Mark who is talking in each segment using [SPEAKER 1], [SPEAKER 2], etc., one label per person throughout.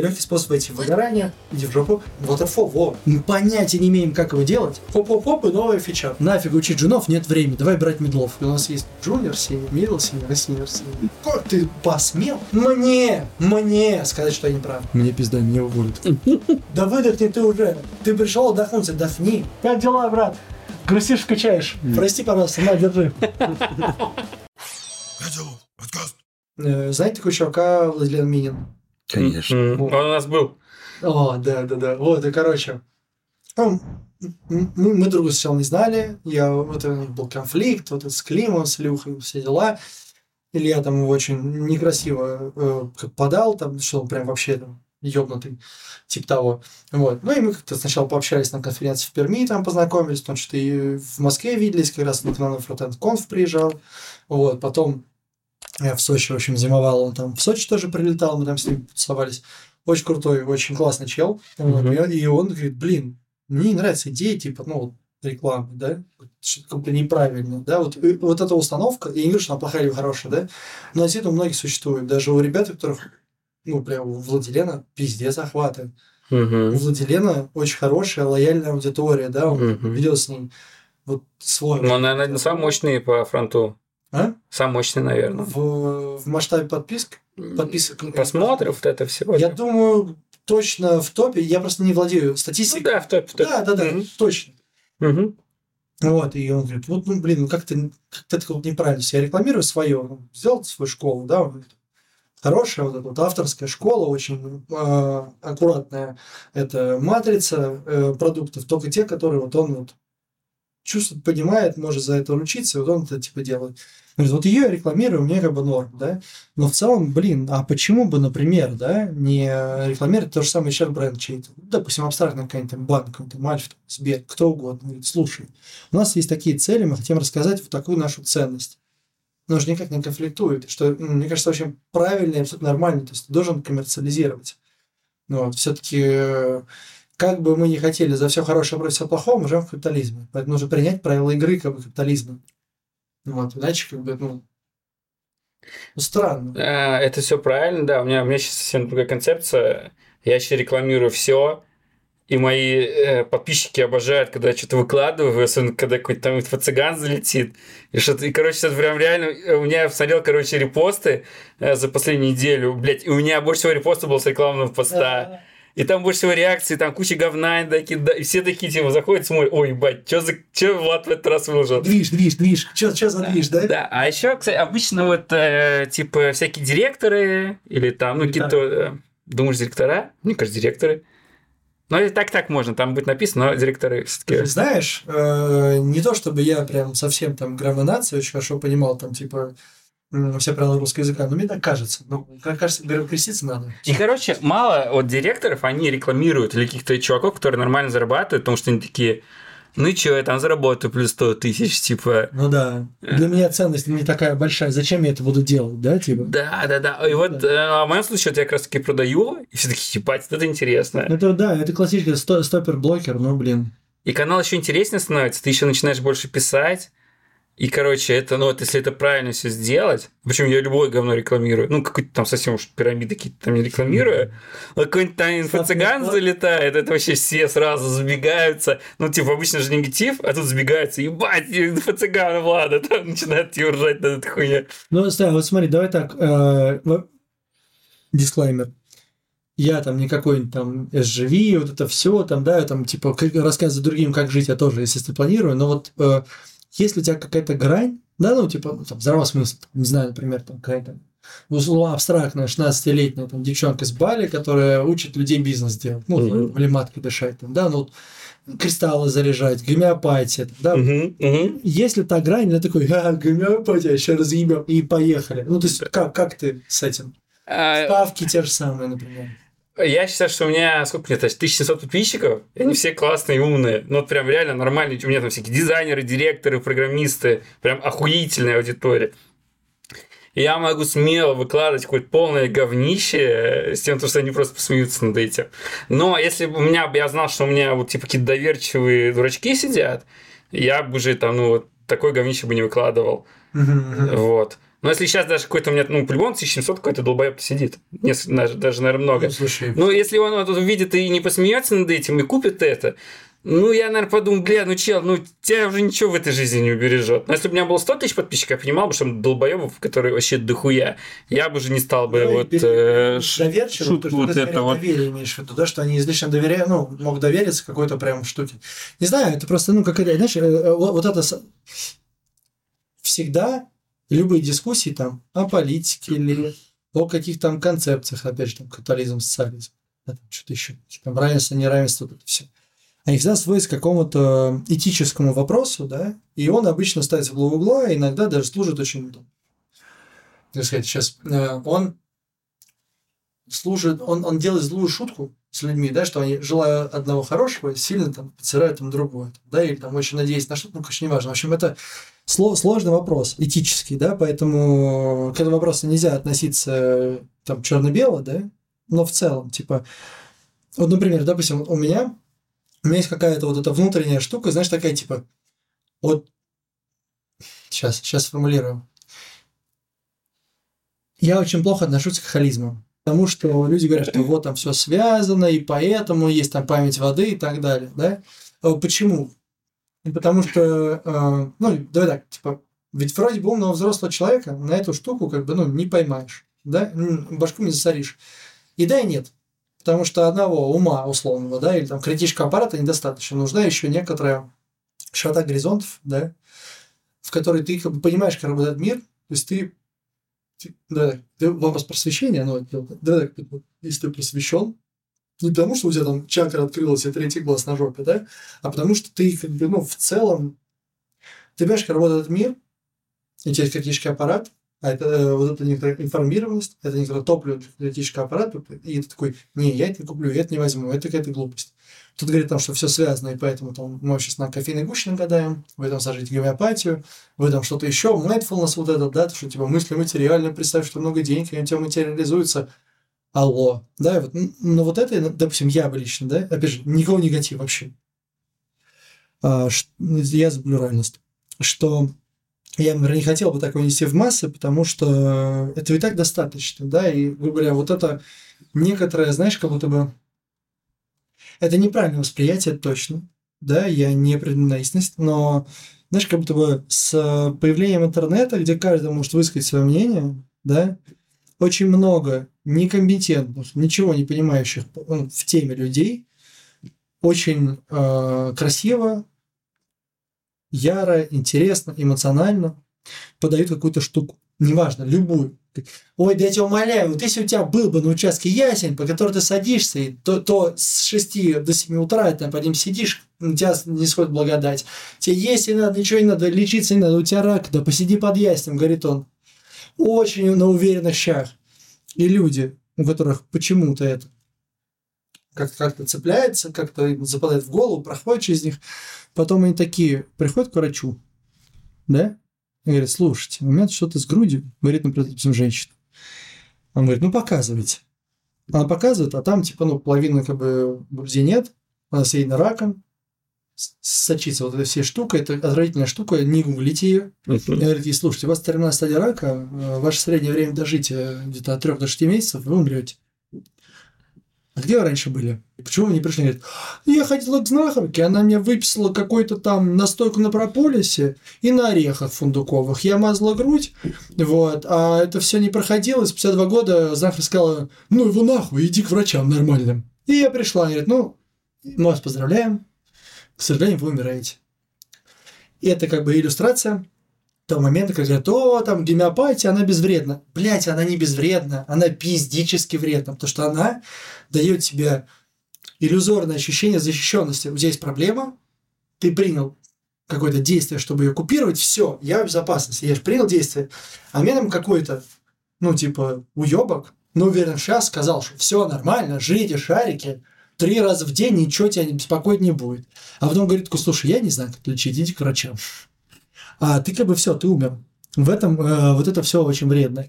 [SPEAKER 1] Легкий способ войти в выгорание, иди в жопу, waterfall, во. Мы понятия не имеем, как его делать. Хоп-хоп-хоп, и новая фича. Нафиг учить джунов, нет времени, давай брать мидлов. У нас есть junior синий, middle синий, а senior синий. Как ты посмел мне, мне сказать, что я не прав? Мне пизда, меня уволят. Да выдохни ты уже. Ты пришел отдохнуть, отдохни. Как дела, брат? Грустишь, скучаешь. Прости, пожалуйста, на, держи. Э, Знаете такого чувака Владимир Минин?
[SPEAKER 2] Конечно.
[SPEAKER 3] М, Он у нас был.
[SPEAKER 1] О, да, да, да. Вот, и короче. ну, мы, мы друга сначала не знали. Я, вот у них был конфликт, вот это с Климом, с Илюхой, все дела. Илья там его очень некрасиво э, подал, там, что он прям вообще там ёбнутый, типа того. Вот. Ну и мы как-то сначала пообщались на конференции в Перми, там познакомились, потому что и в Москве виделись, как раз на Фронтенд Конф приезжал. Вот. Потом я в Сочи, в общем, зимовал, он там в Сочи тоже прилетал, мы там с ним тусовались. Очень крутой, очень классный чел.
[SPEAKER 3] Мгм.
[SPEAKER 1] и- он говорит, блин, мне не нравится идея, типа, ну, рекламы, да, что-то как-то неправильно, да, вот, вот эта установка, я не говорю, что она плохая или хорошая, да, но действительно у многих существует, даже у ребят, у которых, ну, прям у Владилена пиздец охватывает. У
[SPEAKER 3] Мгм.
[SPEAKER 1] Владилена очень хорошая, лояльная аудитория, да, он
[SPEAKER 3] Мгм.
[SPEAKER 1] ведет с ней вот свой...
[SPEAKER 3] Ну, он, наверное, самый мощный по фронту.
[SPEAKER 1] А?
[SPEAKER 3] Самый мощный, наверное.
[SPEAKER 1] В, в масштабе подписок, подписок...
[SPEAKER 3] Просмотров вот это всего.
[SPEAKER 1] Я думаю, точно в топе. Я просто не владею
[SPEAKER 3] Ну
[SPEAKER 1] статистикой.
[SPEAKER 3] да, в топе. в топе.
[SPEAKER 1] да, да, да,
[SPEAKER 3] Мгм.
[SPEAKER 1] точно.
[SPEAKER 3] Мгм.
[SPEAKER 1] Вот, и он говорит, вот, ну, блин, ну как ты, как ты это неправильно. Я рекламирую свое, ну, сделал свою школу, да, он говорит, хорошая вот эта вот авторская школа, очень э, аккуратная. Это матрица э, продуктов, только те, которые вот он вот чувствует, понимает, может за это ручиться, и вот он это типа делает. Говорит, вот ее рекламирую, мне как бы норм, да. Но в целом, блин, а почему бы, например, да, не рекламировать то же самое HR бренд чей-то? Ну, Допустим, абстрактный какой-нибудь там банк, какой-нибудь там Альфа, там, Сбер, кто угодно. Говорит, слушай, у нас есть такие цели, мы хотим рассказать вот такую нашу ценность. Но же никак не конфликтует, что, м, мне кажется, очень правильно и абсолютно нормально. То есть ты должен коммерциализировать. Ну, вот, все-таки как бы мы не хотели за все хорошее против всего плохого, мы живем в капитализме. Поэтому нужно принять правила игры как бы капитализма. Ну, Вот, иначе как бы, ну, ну, странно.
[SPEAKER 3] А, Это все правильно, да. У меня, у меня сейчас совсем другая концепция. Я еще рекламирую все. И мои э, подписчики обожают, когда я что-то выкладываю, особенно когда какой-то там инфо-цыган залетит. И что-то, и, короче, это прям реально... э, У меня я посмотрел, короче, репосты э, за последнюю неделю, блядь, и у меня больше всего репостов было с рекламного поста. И там больше всего реакций, там куча говна, такие, да, и все такие, типа, заходят, смотрят, ой, ебать, что за... Что Влад в этот раз выложил?
[SPEAKER 1] Движ, движ, движ. Что за движ, да?
[SPEAKER 3] Да, а еще, кстати, обычно вот, э, типа, всякие директоры или там, ну, какие-то... э, думаешь, директора? Мне кажется, директоры. Ну, и так-так можно, там будет написано, но директоры все-таки...
[SPEAKER 1] Знаешь, э, не то чтобы я прям совсем там граммонация очень хорошо понимал, там, типа, все правила русского языка, но мне так кажется. Ну, как кажется, креститься надо.
[SPEAKER 3] И, короче, мало вот директоров, они рекламируют или каких-то чуваков, которые нормально зарабатывают, потому что они такие, ну и что, я там заработаю плюс 100 тысяч, типа...
[SPEAKER 1] Ну да. Для меня ценность не такая большая. Зачем я это буду делать, да, типа?
[SPEAKER 3] Да, да, да. И вот э, а в моем случае вот я как раз таки продаю, и все такие, ебать, это интересно.
[SPEAKER 1] Это да, это классический сто- стопер-блокер, но, блин.
[SPEAKER 3] И канал еще интереснее становится, ты еще начинаешь больше писать. И, короче, это, ну, вот если это правильно все сделать, причем я любое говно рекламирую, ну, какой-то там совсем уж пирамиды какие-то там не рекламирую, но какой-нибудь там инфо-цыган залетает, это вообще все сразу забегаются, ну, типа, обычно же негатив, а тут забегаются, ебать, инфо-цыган, Влада, там начинают типа ржать над этой хуйней.
[SPEAKER 1] Ну, Стас, вот смотри, давай так. э, Дисклеймер. Я там не какой-нибудь там SGV, вот это все, там, да, я там, типа, рассказывать другим, как жить, я тоже, естественно, планирую, но вот э, если у тебя какая-то грань, да, ну, типа, ну, там, здравый смысл, там, не знаю, например, там, какая-то условно абстрактная 16-летняя там, девчонка с Бали, которая учит людей бизнес делать, ну,
[SPEAKER 3] Мгм.
[SPEAKER 1] в лиматке дышать, там, да, ну, вот, кристаллы заряжать, гомеопатия, там, да,
[SPEAKER 3] Мгм, мгм.
[SPEAKER 1] если та грань, я такой, а, гомеопатия, сейчас разъебем, и поехали. Ну, то есть, как, как ты с этим?
[SPEAKER 3] А,
[SPEAKER 1] Ставки те же самые, например.
[SPEAKER 3] Я считаю, что у меня, сколько мне, 1700 подписчиков, и они все классные и умные. Ну, вот прям реально нормальные. У меня там всякие дизайнеры, директоры, программисты. Прям охуительная аудитория. И я могу смело выкладывать какое-то полное говнище э, с тем, что они просто посмеются над этим. Но если бы у меня, я знал, что у меня вот типа какие-то доверчивые дурачки сидят, я бы уже там, ну, вот такое говнище бы не выкладывал. Вот. Но если сейчас даже какой-то у меня, ну, по-любому 1700 какой-то долбоеб сидит. Несколько, даже, даже, наверное, много.
[SPEAKER 1] Ну, слушай,
[SPEAKER 3] Ну, если он вот увидит и не посмеется над этим, и купит это, ну, я, наверное, подумал, бля, ну, чел, ну, тебя уже ничего в этой жизни не убережет. Но если бы у меня было 100 тысяч подписчиков, я понимал бы, что долбоебов, которые вообще дохуя, я бы уже не стал бы
[SPEAKER 1] Ну,
[SPEAKER 3] вот... э,
[SPEAKER 1] доверчиво,
[SPEAKER 3] вот
[SPEAKER 1] скорее
[SPEAKER 3] это вот.
[SPEAKER 1] доверие имеешь в виду, да, что они излишне доверяют, ну, мог довериться какой-то прям штуке. Не знаю, это просто, ну, какая-то, знаешь, э, э, вот, это с- любые дискуссии там о политике или о каких-то там концепциях, опять же, там, капитализм, социализм, да, там, что-то еще, там, равенство, неравенство, это все. Они всегда сводятся к какому-то этическому вопросу, да, и он обычно ставится в главу угла, и иногда даже служит очень, там, как сказать, сейчас, э, он служит, он, он делает злую шутку с людьми, да, что они, желая одного хорошего, сильно там подсирают там другое, да, или там очень надеясь на что-то, ну, конечно, неважно. В общем, это сложный вопрос, этический, да, поэтому к этому вопросу нельзя относиться там черно-бело, да, но в целом, типа, вот, например, допустим, у меня, у меня есть какая-то вот эта внутренняя штука, знаешь, такая, типа, вот, сейчас, сейчас сформулирую. Я очень плохо отношусь к холизму. Потому что люди говорят, что вот там все связано, и поэтому есть там память воды и так далее, да? Э, Почему? И Потому что, э, ну, давай так, типа, ведь вроде бы умного взрослого человека на эту штуку как бы, ну, не поймаешь, да? Башку не засоришь. И да, и нет. Потому что одного ума условного, да, или там критического аппарата недостаточно. Нужна еще некоторая широта горизонтов, да, в которой ты как бы понимаешь, как работает мир, то есть ты ты- да, ты вопрос просвещения, ну, это- да, вот, если ты просвещен, не потому, что у тебя там чакра открылась, и третий глаз на жопе, да, а потому что ты, как бы, ну, в целом, ты понимаешь, как работает мир, и у тебя есть критический аппарат, а это э, вот эта некоторая информированность, это некоторое топливо для критического аппарата, и ты такой, не, я это не куплю, я это не возьму, это какая-то глупость. Тут говорит там, что все связано, и поэтому там, мы сейчас на кофейной гуще нагадаем, вы там сажаете гомеопатию, вы там что-то еще, mindfulness вот этот, да, то, что типа мысли материально, представь, что много денег, и у тебя материализуется. Алло, да, вот, но вот это, допустим, я бы лично, да, опять же, никакого негатива вообще. А, ш- я за плюральность. Что я, наверное, не хотел бы такое нести в массы, потому что этого и так достаточно, да, и, грубо говоря, вот это некоторое, знаешь, как будто бы это неправильное восприятие точно, да, я не преднаместность, но знаешь, как будто бы с появлением интернета, где каждый может высказать свое мнение, да, очень много некомпетентных, ничего не понимающих ну, в теме людей, очень э, красиво, яро, интересно, эмоционально подают какую-то штуку, неважно, любую. Ой, да я тебя умоляю, вот если у тебя был бы на участке ясень, по которому ты садишься, и то, то с 6 до 7 утра ты там под ним сидишь, у тебя не сходит благодать. Тебе есть не надо, ничего не надо, лечиться не надо, у тебя рак, да посиди под яснем, говорит он. Очень на уверенных щах. И люди, у которых почему-то это как- как-то цепляется, как-то им западает в голову, проходит через них, потом они такие приходят к врачу, да, и говорят, слушайте, у меня что-то с грудью, говорит, например, допустим, женщина. Он говорит, ну показывайте. Она показывает, а там типа, ну, половины как бы груди нет, она съедена раком, сочится вот эта вся штука, это отвратительная штука, не гуглите ее. И говорит, ей, слушайте, у вас терминальная стадия рака, э, ваше среднее время дожития где-то от 3 до 6 месяцев, вы умрете. А где вы раньше были? И почему вы не пришли? Говорит, я ходила к знахарке, она мне выписала какой-то там настойку на прополисе и на орехах фундуковых. Я мазала грудь, вот, а это все не проходило. Спустя два года знахарь сказала, ну его нахуй, иди к врачам нормальным. И я пришла, она говорит, ну, мы вас поздравляем, к сожалению, вы умираете. И это как бы иллюстрация того момента, когда говорят, о, там гомеопатия, она безвредна. Блять, она не безвредна, она пиздически вредна, потому что она дает тебе иллюзорное ощущение защищенности. У тебя есть проблема, ты принял какое-то действие, чтобы ее купировать, все, я в безопасности, я же принял действие. А мне там какой-то, ну, типа, уебок, ну, уверен, сейчас сказал, что все нормально, жрите шарики, три раза в день, ничего тебя не беспокоить не будет. А потом говорит, слушай, я не знаю, как лечить, иди к врачам. А ты как бы все, ты умер. В этом э, вот это все очень вредно.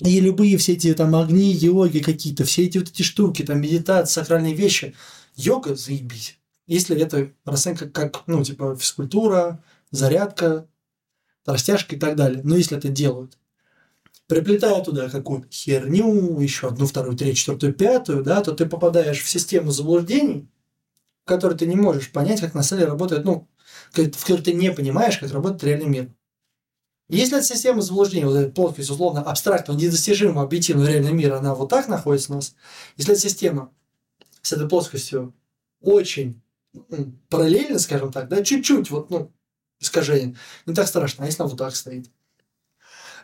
[SPEAKER 1] И любые все эти там огни, йоги какие-то, все эти вот эти штуки, там медитация, сакральные вещи. Йога, заебись. Если это расценка как, ну, типа, физкультура, зарядка, растяжка и так далее. Но если это делают приплетая туда какую-то херню, еще одну, вторую, третью, четвертую, пятую, да, то ты попадаешь в систему заблуждений, в которой ты не можешь понять, как на самом деле работает, ну, в которой ты не понимаешь, как работает реальный мир. Если эта система заблуждений, вот эта плоскость, условно, абстрактного, недостижимого, объективного реального мира, она вот так находится у нас, если эта система с этой плоскостью очень параллельно, скажем так, да, чуть-чуть вот, ну, искажение, не так страшно, а если она вот так стоит.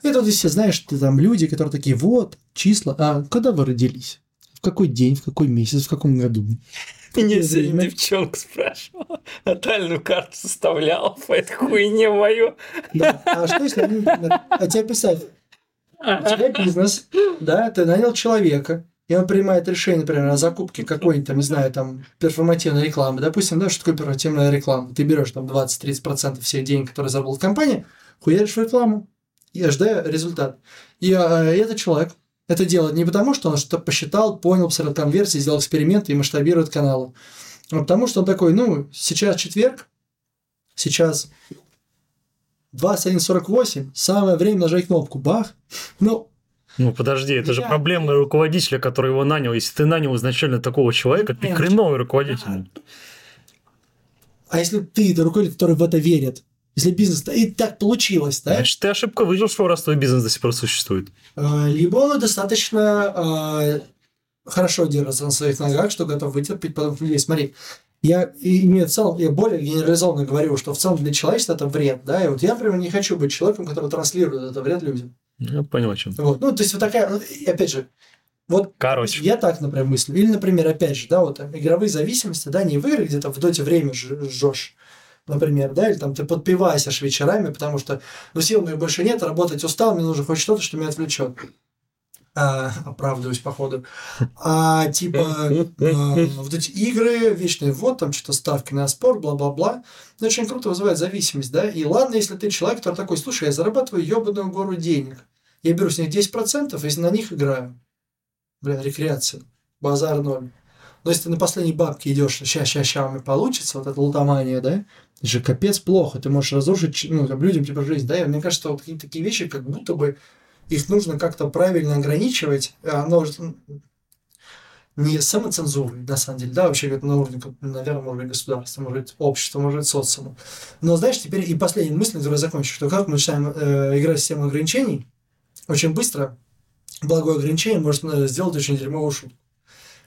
[SPEAKER 1] Это вот все, знаешь, ты там люди, которые такие, вот, числа, а когда вы родились? В какой день, в какой месяц, в каком году?
[SPEAKER 3] Меня сегодня девчонка спрашивала, натальную карту составляла по этой хуйне мою.
[SPEAKER 1] Да, а что если они, например, а тебе писать, у тебя бизнес, да, ты нанял человека, и он принимает решение, например, о закупке какой-нибудь, там, не знаю, там, перформативной рекламы. Допустим, да, что такое перформативная реклама? Ты берешь там 20-30% всех денег, которые заработала компания, хуяришь в рекламу и ждая результат. И а, этот человек это делает не потому, что он что-то посчитал, понял, посмотрел конверсии, сделал эксперименты и масштабирует каналы. А потому что он такой, ну, сейчас четверг, сейчас 21.48, самое время нажать кнопку, бах, ну,
[SPEAKER 2] ну, подожди, это же проблема руководителя, который его нанял. Если ты нанял изначально такого человека, ты хреновый руководитель.
[SPEAKER 1] А если ты это руководитель, который в это верит, если бизнес и так получилось, да?
[SPEAKER 2] Значит, ты ошибка выжил, что раз твой бизнес до сих пор существует.
[SPEAKER 1] А, либо он достаточно э, хорошо держится на своих ногах, что готов вытерпеть потом людей. Смотри, я имею в целом, я более генерализованно говорю, что в целом для человечества это вред, да, и вот я, например, не хочу быть человеком, который транслирует это вред людям.
[SPEAKER 2] Я понял, о чем.
[SPEAKER 1] Вот. Ну, то есть, вот такая, опять же, вот
[SPEAKER 2] Короче.
[SPEAKER 1] я так, например, мыслю. Или, например, опять же, да, вот игровые зависимости, да, не в игры, где то в доте время жжешь, например, да, или там ты подпиваешься вечерами, потому что, ну, сил моих больше нет, работать устал, мне нужно хоть что-то, что меня отвлечет. А, оправдываюсь, походу. А типа а, вот эти игры, вечный ввод, там что-то ставки на спорт, бла-бла-бла. Это очень круто вызывает зависимость, да. И ладно, если ты человек, который такой, слушай, я зарабатываю ебаную гору денег. Я беру с них 10%, если на них играю. Бля, рекреация. Базар ноль. Но если ты на последней бабке идешь, сейчас, сейчас, сейчас у получится, вот эта лутомания, да, это же капец плохо, ты можешь разрушить, ну, там, людям, типа, жизнь, да, и мне кажется, вот какие-то такие вещи, как будто бы их нужно как-то правильно ограничивать, оно не самоцензурой, на самом деле, да, вообще на уровне, наверное, может быть, государства, может быть, общества, может быть, социума. Но, знаешь, теперь и последняя мысль, которую я закончу, что как мы начинаем э, играть в систему ограничений, очень быстро благое ограничение может э, сделать очень дерьмовую шутку.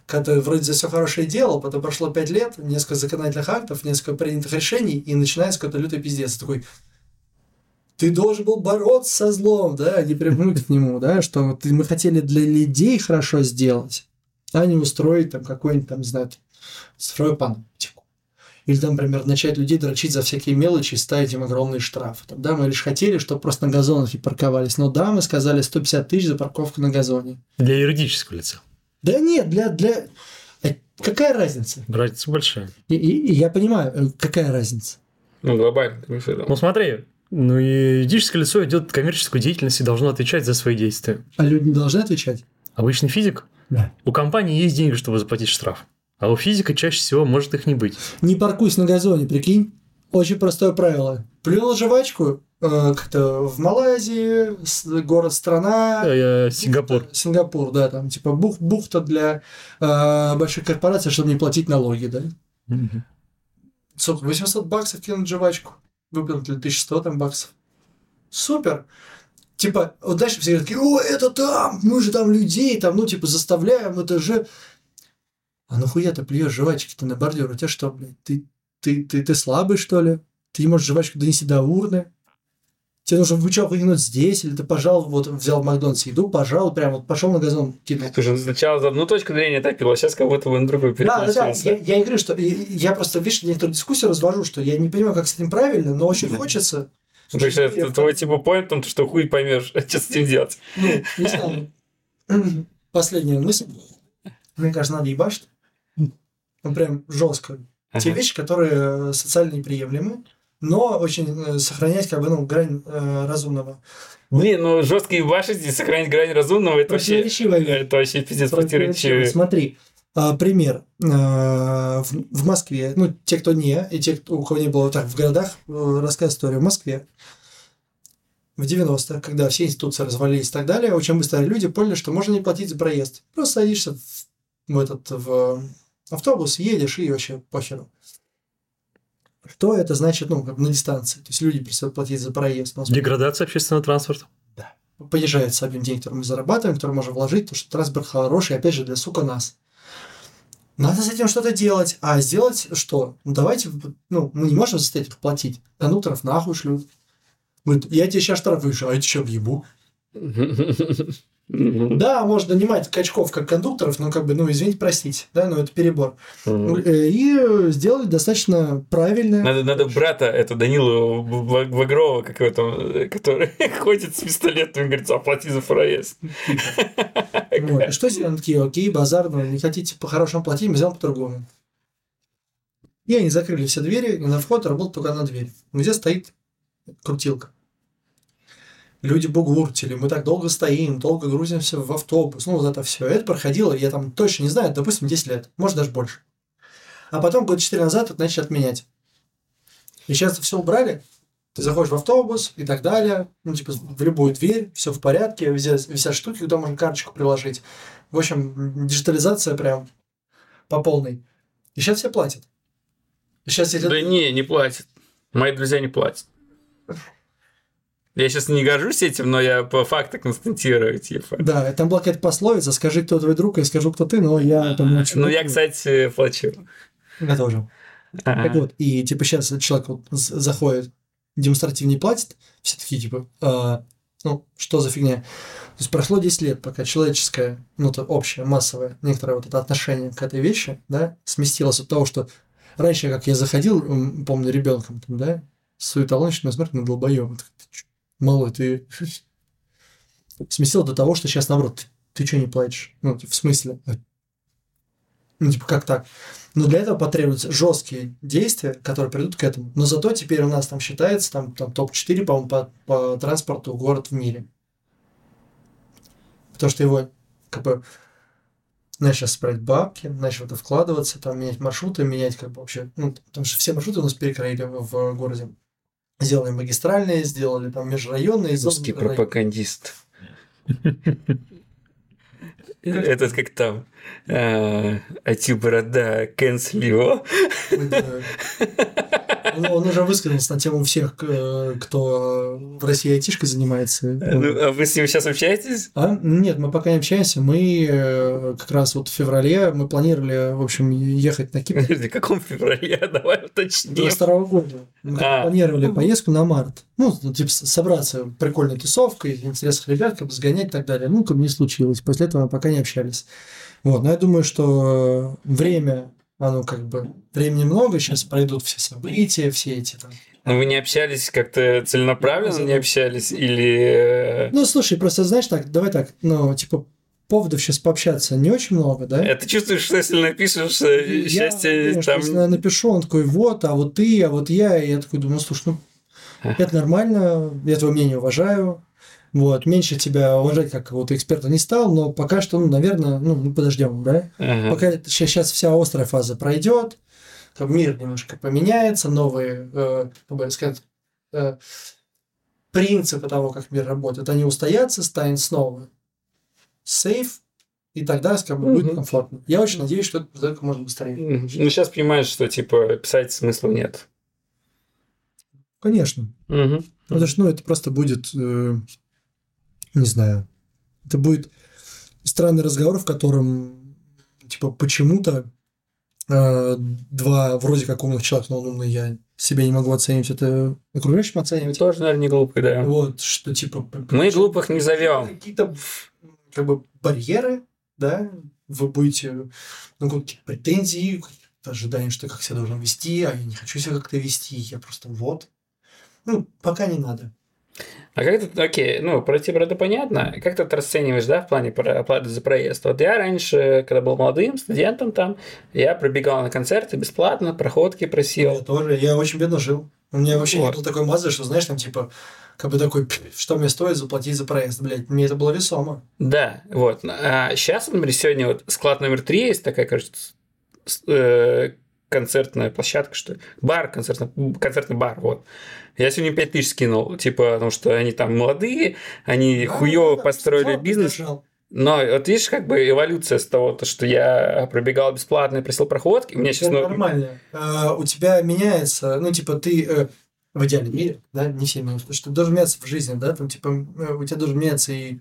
[SPEAKER 1] Ты вроде за все хорошее делал, потом прошло пять лет, несколько законодательных актов, несколько принятых решений, и начинается какой-то лютый пиздец. Такой, ты должен был бороться со злом, да, а не привыкнуть к нему, да, что ты, мы хотели для людей хорошо сделать, а не устроить там какой-нибудь, там, не знаю, цифровой панамтику. Или, там, например, начать людей дрочить за всякие мелочи и ставить им огромные штрафы. Там, да, мы лишь хотели, чтобы просто на газонах не парковались. Но да, мы сказали 150 тысяч за парковку на газоне.
[SPEAKER 2] Для юридического лица.
[SPEAKER 1] Да нет, для... для... Э, какая разница?
[SPEAKER 2] Разница большая.
[SPEAKER 1] И, и, и я понимаю, э, какая разница.
[SPEAKER 3] Ну, глобально.
[SPEAKER 2] Ну, смотри, ну и юридическое лицо ведет коммерческую деятельность и должно отвечать за свои действия.
[SPEAKER 1] А люди не должны отвечать?
[SPEAKER 2] Обычный физик?
[SPEAKER 1] Да.
[SPEAKER 2] У компании есть деньги, чтобы заплатить штраф. А у физика чаще всего может их не быть.
[SPEAKER 1] Не паркуйся на газоне, прикинь. Очень простое правило. Плюнул жвачку, э, как-то в Малайзии, город, страна.
[SPEAKER 2] Э, Сингапур.
[SPEAKER 1] Сингапур, да, там типа бух, бухта для э, больших корпораций, чтобы не платить налоги, да. Угу. 800 баксов кинуть жвачку выплатили 1100 там баксов. Супер! Типа, вот дальше все такие, о, это там, мы же там людей, там, ну, типа, заставляем, это же... А нахуя ты плюешь жвачки-то на бордюр? У тебя что, блядь, ты, ты, ты, ты слабый, что ли? Ты не можешь жвачку донести до урны? Тебе нужно бычок выкинуть здесь, или ты, пожал, вот взял в Макдональдсе еду, пожал, прям вот пошел на газон кинул.
[SPEAKER 3] Слушай, сначала за одну точку зрения топил, а сейчас как будто бы на другую
[SPEAKER 1] Да, да, да. Я, я не говорю, что... Я просто, видишь, некоторую дискуссию развожу, что я не понимаю, как с этим правильно, но очень хочется...
[SPEAKER 3] Ну, то есть, это твой типа поинт, том, что хуй поймешь, что с этим делать.
[SPEAKER 1] Ну, не знаю. Последняя мысль. Мне кажется, надо ебашить. Ну, прям жестко. Те вещи, которые социально неприемлемы, но очень э, сохранять как бы ну, грань э, разумного.
[SPEAKER 3] Блин, ну жесткие башить и сохранить грань разумного это вообще, это вообще пиздец противоречиво.
[SPEAKER 1] Смотри, а, пример. А, в, в Москве, ну, те, кто не, и те, кто, у кого не было так в городах, э, рассказ историю. В Москве в 90-х, когда все институции развалились и так далее, очень быстро люди поняли, что можно не платить за проезд. Просто садишься в, в этот в автобус, едешь и вообще похеру. Что это значит, ну, как на дистанции? То есть люди перестают платить за проезд.
[SPEAKER 2] Деградация общественного транспорта.
[SPEAKER 1] Да. Понижается объем денег, который мы зарабатываем, который можем вложить, потому что транспорт хороший, опять же, для, сука, нас. Надо с этим что-то делать. А сделать что? Ну, давайте, ну, мы не можем заставить их платить. Кондукторов нахуй шлют. Говорит, я тебе сейчас штраф выше, а я тебе что, въебу? Да, можно нанимать качков как кондукторов, но как бы, ну, извините, простите, да, но это перебор. Э, и сделали достаточно правильно.
[SPEAKER 3] Надо, надо брата, это Данилу Вагрова какого-то, который ходит с пистолетом и говорит, оплати за проезд.
[SPEAKER 1] Вот. И что сделали? Такие, окей, базар, но не хотите по-хорошему платить, мы сделаем по-другому. И они закрыли все двери, и на вход работала только одна дверь, где стоит крутилка люди бугуртили, мы так долго стоим, долго грузимся в автобус, ну, вот это все. Это проходило, я там точно не знаю, допустим, 10 лет, может, даже больше. А потом, год 4 назад, это начали отменять. И сейчас все убрали, ты заходишь в автобус и так далее, ну, типа, в любую дверь, все в порядке, везде висят штуки, куда можно карточку приложить. В общем, диджитализация прям по полной. И сейчас все платят.
[SPEAKER 3] И сейчас если... Да не, не платят. Мои друзья не платят. Я сейчас не горжусь этим, но я по факту констатирую, типа.
[SPEAKER 1] Да, там была какая-то пословица, скажи, кто твой друг, я скажу, кто ты, но я там
[SPEAKER 3] очень... Ну, я, кстати, плачу.
[SPEAKER 1] Я тоже. Ага. Так вот, и типа сейчас человек вот заходит, демонстративно не платит, все такие типа, а, ну, что за фигня? То есть прошло 10 лет, пока человеческое, ну, то общее, массовое, некоторое вот это отношение к этой вещи, да, сместилось от того, что раньше, как я заходил, помню, ребенком, там, да, суетолонщик, на смотрит на долбоёба, малой, ты сместил до того, что сейчас наоборот, ты, ты что не платишь? Ну, в смысле? Ну, типа, как так? Но для этого потребуются жесткие действия, которые придут к этому. Но зато теперь у нас там считается там, там топ-4, по-моему, по, по транспорту город в мире. Потому что его как бы начал собирать бабки, начал это вкладываться, там менять маршруты, менять как бы вообще, ну, потому что все маршруты у нас перекроили в, в городе. Сделали магистральные, сделали там межрайонные.
[SPEAKER 3] Русский пропагандист. Этот как там IT-борода Кэнсли его.
[SPEAKER 1] Ну, он уже высказался на тему всех, кто в России айтишкой занимается.
[SPEAKER 3] Ну, а вы с ним сейчас общаетесь?
[SPEAKER 1] А? Нет, мы пока не общаемся. Мы э, как раз вот в феврале мы планировали, в общем, ехать на Кипр.
[SPEAKER 3] В каком феврале? Давай уточним.
[SPEAKER 1] 22 года. Мы а. планировали поездку на март. Ну, типа, собраться прикольной тусовкой, интересных ребят, как бы сгонять и так далее. Ну, как бы не случилось. После этого мы пока не общались. Вот, но я думаю, что время, оно как бы, времени много, сейчас пройдут все события, все эти там.
[SPEAKER 3] Но вы не общались как-то целенаправленно, не общались или...
[SPEAKER 1] Э, ну, слушай, просто знаешь так, давай так, ну, типа, поводов сейчас пообщаться не очень много, да?
[SPEAKER 3] А ты чувствуешь, что если напишешь я, счастье
[SPEAKER 1] там... Если я напишу, он такой, вот, а вот ты, а вот я, и я такой думаю, слушай, ну, это нормально, я твое мнение уважаю, вот, меньше тебя уважать как какого-то эксперта не стал, но пока что, ну, наверное, ну, подождем, да? Uh-huh. Пока сейчас, вся острая фаза пройдет, как мир немножко поменяется, новые, э, как бы сказать, э, принципы того, как мир работает, они устоятся, станет снова сейф, и тогда как бы, будет комфортно. Я очень надеюсь, что это только можно быстрее.
[SPEAKER 3] Ну, сейчас понимаешь, что типа писать смысла нет.
[SPEAKER 1] Конечно.
[SPEAKER 3] Угу.
[SPEAKER 1] Потому что ну, это просто будет э, не знаю. Это будет странный разговор, в котором, типа, почему-то э, два вроде как умных человека, но он умный, я себя не могу оценивать, это окружающим оценивать.
[SPEAKER 3] Тоже, наверное, не глупый, да.
[SPEAKER 1] Вот, что типа...
[SPEAKER 3] Мы глупых не зовем.
[SPEAKER 1] Какие-то как бы барьеры, да, вы будете, ну, какие-то претензии, какие-то ожидания, что я как себя должен вести, а я не хочу себя как-то вести, я просто вот. Ну, пока не надо.
[SPEAKER 3] А как ты, окей, ну, про тебя это понятно. Как ты это расцениваешь, да, в плане оплаты за проезд? Вот я раньше, когда был молодым студентом там, я пробегал на концерты бесплатно, проходки просил.
[SPEAKER 1] Я тоже, я очень бедно жил. У меня вообще вот. не было такой мазы, что, знаешь, там, типа, как бы такой, что мне стоит заплатить за проезд, блядь, мне это было весомо.
[SPEAKER 3] Да, вот. А сейчас, например, сегодня вот склад номер три есть такая, кажется, э, концертная площадка, что ли? Бар, концертный, концертный бар, вот. Я сегодня 5 тысяч скинул, типа, потому что они там молодые, они
[SPEAKER 1] Да,
[SPEAKER 3] хуёво
[SPEAKER 1] да,
[SPEAKER 3] построили бизнес.
[SPEAKER 1] держал.
[SPEAKER 3] Но вот видишь, как бы эволюция с того, то, что я пробегал бесплатно и просил проходки, у меня сейчас...
[SPEAKER 1] Нормально. А, у тебя меняется, ну, типа, ты э, в идеальном мире, да, не все меняются, потому что ты должен меняться в жизни, да, там, типа, э, у тебя должен меняться и,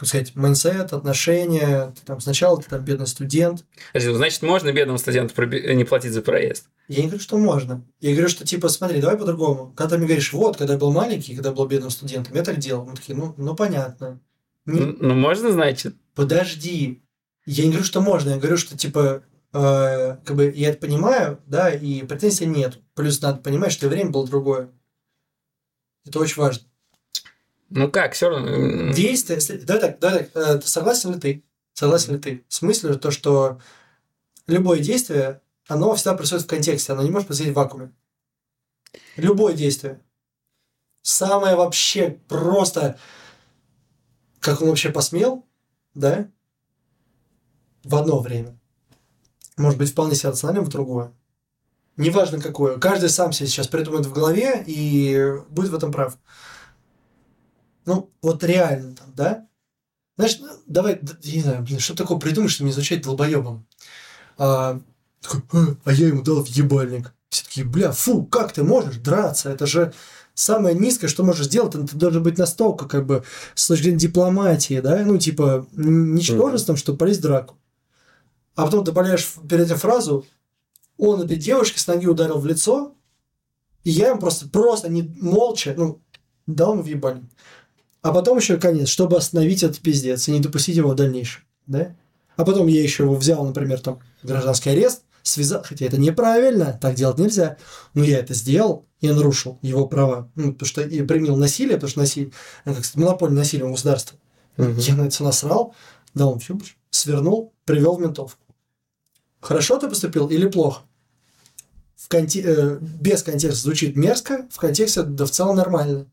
[SPEAKER 1] как сказать, mindset, отношения, ты, там, сначала ты там бедный студент.
[SPEAKER 3] Значит, можно бедному студенту проби- не платить за проезд.
[SPEAKER 1] Я не говорю, что можно. Я говорю, что, типа, смотри, давай по-другому. Когда ты мне говоришь, вот, когда я был маленький, когда был бедным студентом, я так делал. Мы такие, ну, ну понятно. Не-
[SPEAKER 3] Н- Ну, можно, значит?
[SPEAKER 1] подожди. Я не говорю, что можно, я говорю, что типа э, как бы я это понимаю, да, и претензий нет. Плюс надо понимать, что время было другое. Это очень важно.
[SPEAKER 3] Ну как, все равно...
[SPEAKER 1] Действие, если- давай так, давай так, э, согласен ли ты? Согласен ли ты? В смысле то, что любое действие, оно всегда происходит в контексте, оно не может происходить в вакууме. Любое действие. Самое вообще просто, как он вообще посмел, да, в одно время. Может быть, вполне себе рациональным в другое. Неважно какое. Каждый сам себе сейчас придумает в голове и будет в этом прав. Ну, вот реально там, да? Знаешь, ну, давай, я не знаю, блин, что такое придумать, чтобы не звучать долбоебом. А, такой, «А, а я ему дал в ебальник. Все такие, бля, фу, как ты можешь драться? Это же самое низкое, что можешь сделать. Ты должен быть настолько, как бы, с точки зрения дипломатии, да, ну, типа, ничтожеством, чтобы полезть в драку. А потом добавляешь перед этим фразу, он этой девушке с ноги ударил в лицо, и я ему просто, просто не молча, ну, дал ему в ебальник. А потом еще конец, чтобы остановить этот пиздец и не допустить его в дальнейшем, да? А потом я еще его взял, например, там, гражданский арест, связал, хотя это неправильно, так делать нельзя, но я это сделал, я нарушил его права, ну, потому что я применил насилие, потому что насилие, ну, как монополия насилия у государства.
[SPEAKER 3] Мгм.
[SPEAKER 1] Я на это насрал, дал ему фюбш, свернул, привел в ментовку. Хорошо ты поступил или плохо? В конте- э, без контекста звучит мерзко, в контексте да в целом нормально.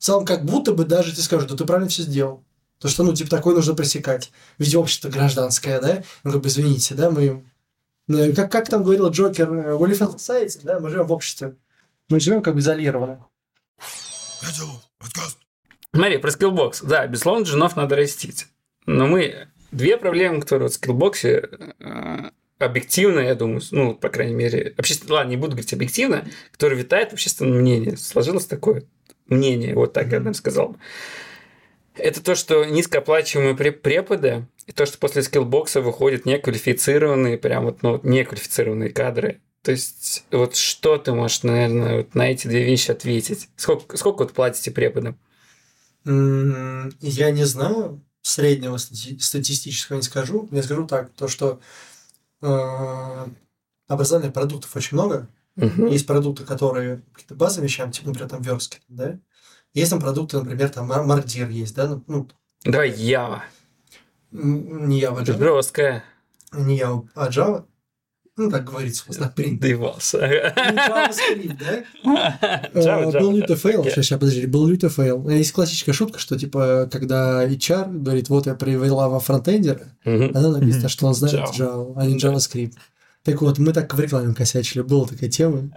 [SPEAKER 1] В целом как будто бы даже ты скажешь, да ты правильно все сделал. То, что, ну, типа, такое нужно пресекать. Ведь общество гражданское, да? Ну, как бы, извините, да, мы... ну, Как, как там говорил Джокер, э, we live in society, да, мы живем в обществе. Мы живем как бы изолированно.
[SPEAKER 3] Смотри, про Skillbox. Да, безусловно, джунов надо растить. Но мы... Две проблемы, которые вот в Skillbox е э, объективно, я думаю, ну, по крайней мере, общественно, ладно, не буду говорить объективно, которые витает в общественном мнении. Сложилось такое мнение, вот так я бы сказал. Это то, что низкооплачиваемые пре- преподы, и то, что после Skillbox а выходят неквалифицированные, прям вот, ну, неквалифицированные кадры. То есть, вот что ты можешь, наверное, вот на эти две вещи ответить? Сколько, сколько вот платите преподам?
[SPEAKER 1] Я не знаю, среднего стати- статистического не скажу. Я скажу так, то, что э, образовательных продуктов очень много.
[SPEAKER 3] Мгм.
[SPEAKER 1] Есть продукты, которые какие-то базовые вещам, типа, например, там верстки, да? Есть там продукты, например, там Мар- Мардир есть, да? Ну, Ну,
[SPEAKER 3] Давай Ява.
[SPEAKER 1] не Java, Java,
[SPEAKER 3] Жесткая.
[SPEAKER 1] не Java, а Java. Ну, так говорится, у нас на принт.
[SPEAKER 3] Доебался.
[SPEAKER 1] Ну, JavaScript, да?
[SPEAKER 3] Java,
[SPEAKER 1] Был
[SPEAKER 3] Java.
[SPEAKER 1] лютый фейл,
[SPEAKER 3] Окей.
[SPEAKER 1] сейчас, сейчас, подожди, был лютый фейл. Есть классическая шутка, что, типа, когда HR говорит, вот я привела во фронтендера, она написано, что он знает.
[SPEAKER 3] Java,
[SPEAKER 1] а не JavaScript. Так вот, мы так в рекламе косячили, была такая тема.